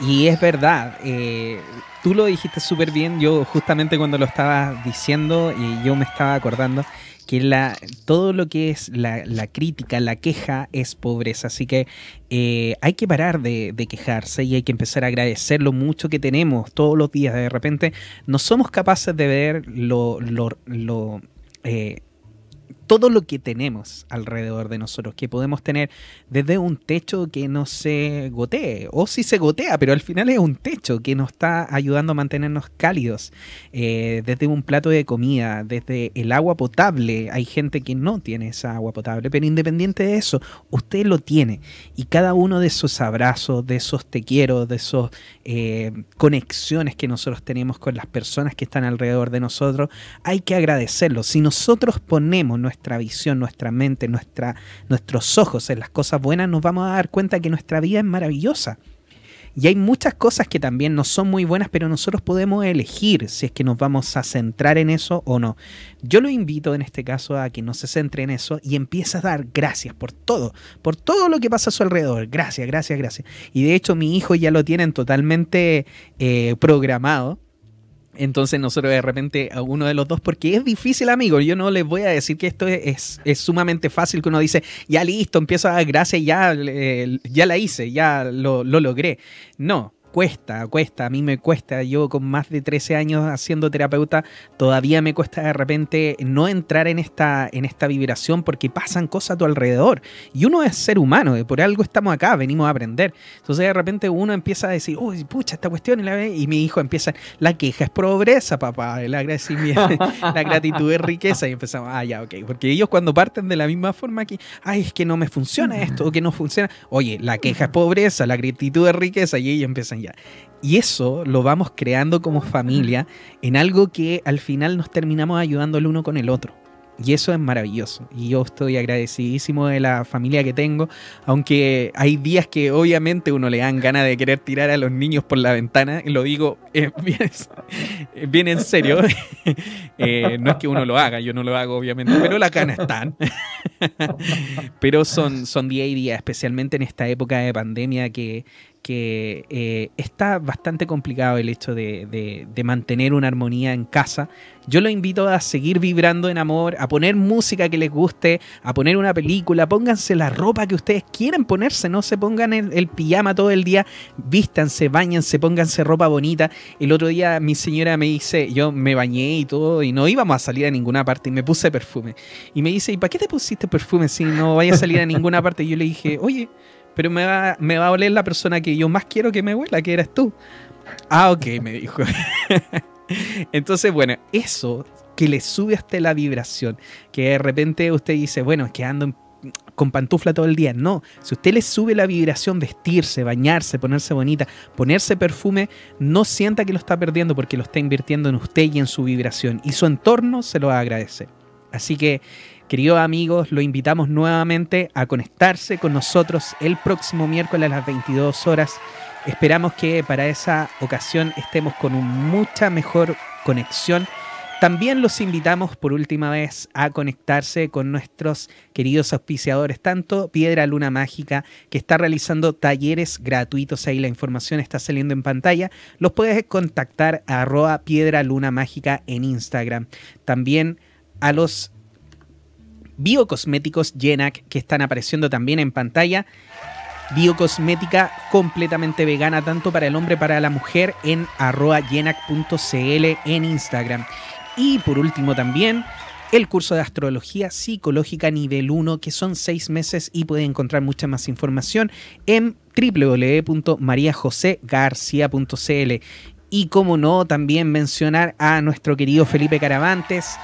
Y es verdad, eh, tú lo dijiste súper bien, yo justamente cuando lo estaba diciendo y yo me estaba acordando que la, todo lo que es la, crítica, la queja es pobreza. Así que eh, hay que parar de, quejarse y hay que empezar a agradecer lo mucho que tenemos todos los días. De repente no somos capaces de ver lo eh, todo lo que tenemos alrededor de nosotros, que podemos tener desde un techo que no se gotee, o si se gotea, pero al final es un techo que nos está ayudando a mantenernos cálidos, eh, desde un plato de comida, desde el agua potable, hay gente que no tiene esa agua potable, pero independiente de eso, usted lo tiene, y cada uno de esos abrazos, de esos te quiero, de esos eh, conexiones que nosotros tenemos con las personas que están alrededor de nosotros, hay que agradecerlo. Si nosotros ponemos nuestra visión, nuestra mente, nuestra, nuestros ojos en las cosas buenas, nos vamos a dar cuenta que nuestra vida es maravillosa. Y hay muchas cosas que también no son muy buenas, pero nosotros podemos elegir si es que nos vamos a centrar en eso o no. Yo lo invito en este caso a que no se centre en eso y empiece a dar gracias por todo, por todo lo que pasa a su alrededor. Gracias, gracias, gracias. Y de hecho mi hijo ya lo tienen totalmente eh, programado Entonces nosotros de repente a uno de los dos, porque es difícil, amigo, yo no les voy a decir que esto es, es, sumamente fácil, que uno dice, ya listo, empiezo a dar gracias, ya, eh, ya la hice, ya lo, lo logré. No, cuesta, cuesta, a mí me cuesta, yo con más de 13 años haciendo terapeuta, todavía me cuesta de repente no entrar en esta, en esta vibración porque pasan cosas a tu alrededor. Y uno es ser humano, por algo estamos acá, venimos a aprender. Entonces de repente uno empieza a decir, uy, pucha, esta cuestión, y, la, y mi hijo empieza, la queja es pobreza, papá, el agradecimiento, la gratitud es riqueza, y empezamos, ah, ya, ok, porque ellos cuando parten de la misma forma que, ay, es que no me funciona esto, o que no funciona, oye, la queja es pobreza, la gratitud es riqueza, y ellos empiezan y eso lo vamos creando como familia en algo que al final nos terminamos ayudando el uno con el otro. Y eso es maravilloso. Y yo estoy agradecidísimo de la familia que tengo, aunque hay días que obviamente uno le dan ganas de querer tirar a los niños por la ventana. Lo digo eh, bien, en serio. Eh, no es que uno lo haga, yo no lo hago obviamente, pero las ganas están. pero son, son día y día, especialmente en esta época de pandemia que que eh, está bastante complicado el hecho de, mantener una armonía en casa. Yo los invito a seguir vibrando en amor, a poner música que les guste, a poner una película, pónganse la ropa que ustedes quieren ponerse, no se pongan el, el pijama todo el día, vístanse, bañanse, pónganse ropa bonita. El otro día mi señora me dice, yo me bañé y todo, y no íbamos a salir a ninguna parte, y me puse perfume. Y me dice, ¿y para qué te pusiste perfume si no vayas a salir a ninguna parte? Y yo le dije, oye, pero me va, me va a oler la persona que yo más quiero que me huela, que eres tú. Ah, ok, me dijo. Entonces, bueno, eso que le sube hasta la vibración, que de repente usted dice, bueno, es que ando con pantufla todo el día. No, si usted le sube la vibración, vestirse, bañarse, ponerse bonita, ponerse perfume, no sienta que lo está perdiendo porque lo está invirtiendo en usted y en su vibración. Y su entorno se lo va a agradecer. Así que Queridos amigos, lo invitamos nuevamente a conectarse con nosotros el próximo miércoles a las 22 horas. Esperamos que para esa ocasión estemos con mucha mejor conexión. También los invitamos por última vez a conectarse con nuestros queridos auspiciadores, tanto Piedra Luna Mágica, que está realizando talleres gratuitos, ahí la información está saliendo en pantalla. Los puedes contactar a arroba Piedra Luna Mágica en Instagram. También a los biocosméticos Genac que están apareciendo también en pantalla. Biocosmética completamente vegana tanto para el hombre para la mujer en arroba en Instagram. Y por último también el curso de astrología psicológica nivel 1 que son seis meses y pueden encontrar mucha más información en www.mariajosegarcia.cl. Y como no, también mencionar a nuestro querido Felipe Caravantes,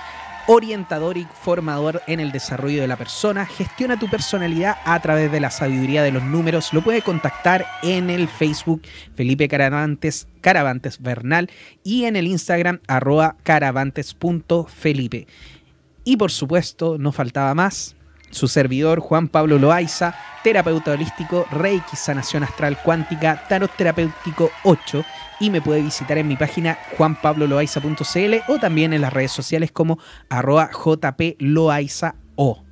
orientador y formador en el desarrollo de la persona. Gestiona tu personalidad a través de la sabiduría de los números. Lo puede contactar en el Facebook Felipe Caravantes, Caravantes Bernal y en el Instagram arroba caravantes.felipe. Y por supuesto, no faltaba más, su servidor Juan Pablo Loaiza, terapeuta holístico, Reiki, sanación astral cuántica, tarot terapéutico 8 y me puede visitar en mi página juanpabloloaiza.cl o también en las redes sociales como arroba jploaiza.o.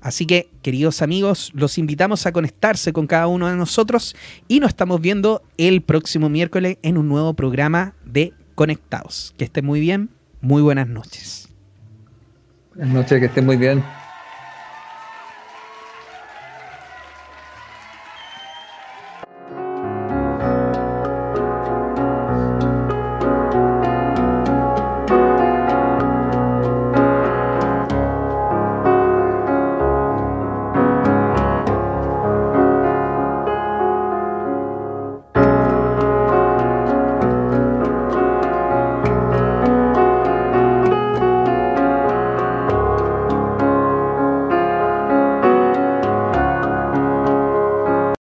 Así que, queridos amigos, los invitamos a conectarse con cada uno de nosotros y nos estamos viendo el próximo miércoles en un nuevo programa de Conectados. Que estén muy bien, muy buenas noches. Buenas noches, que estén muy bien.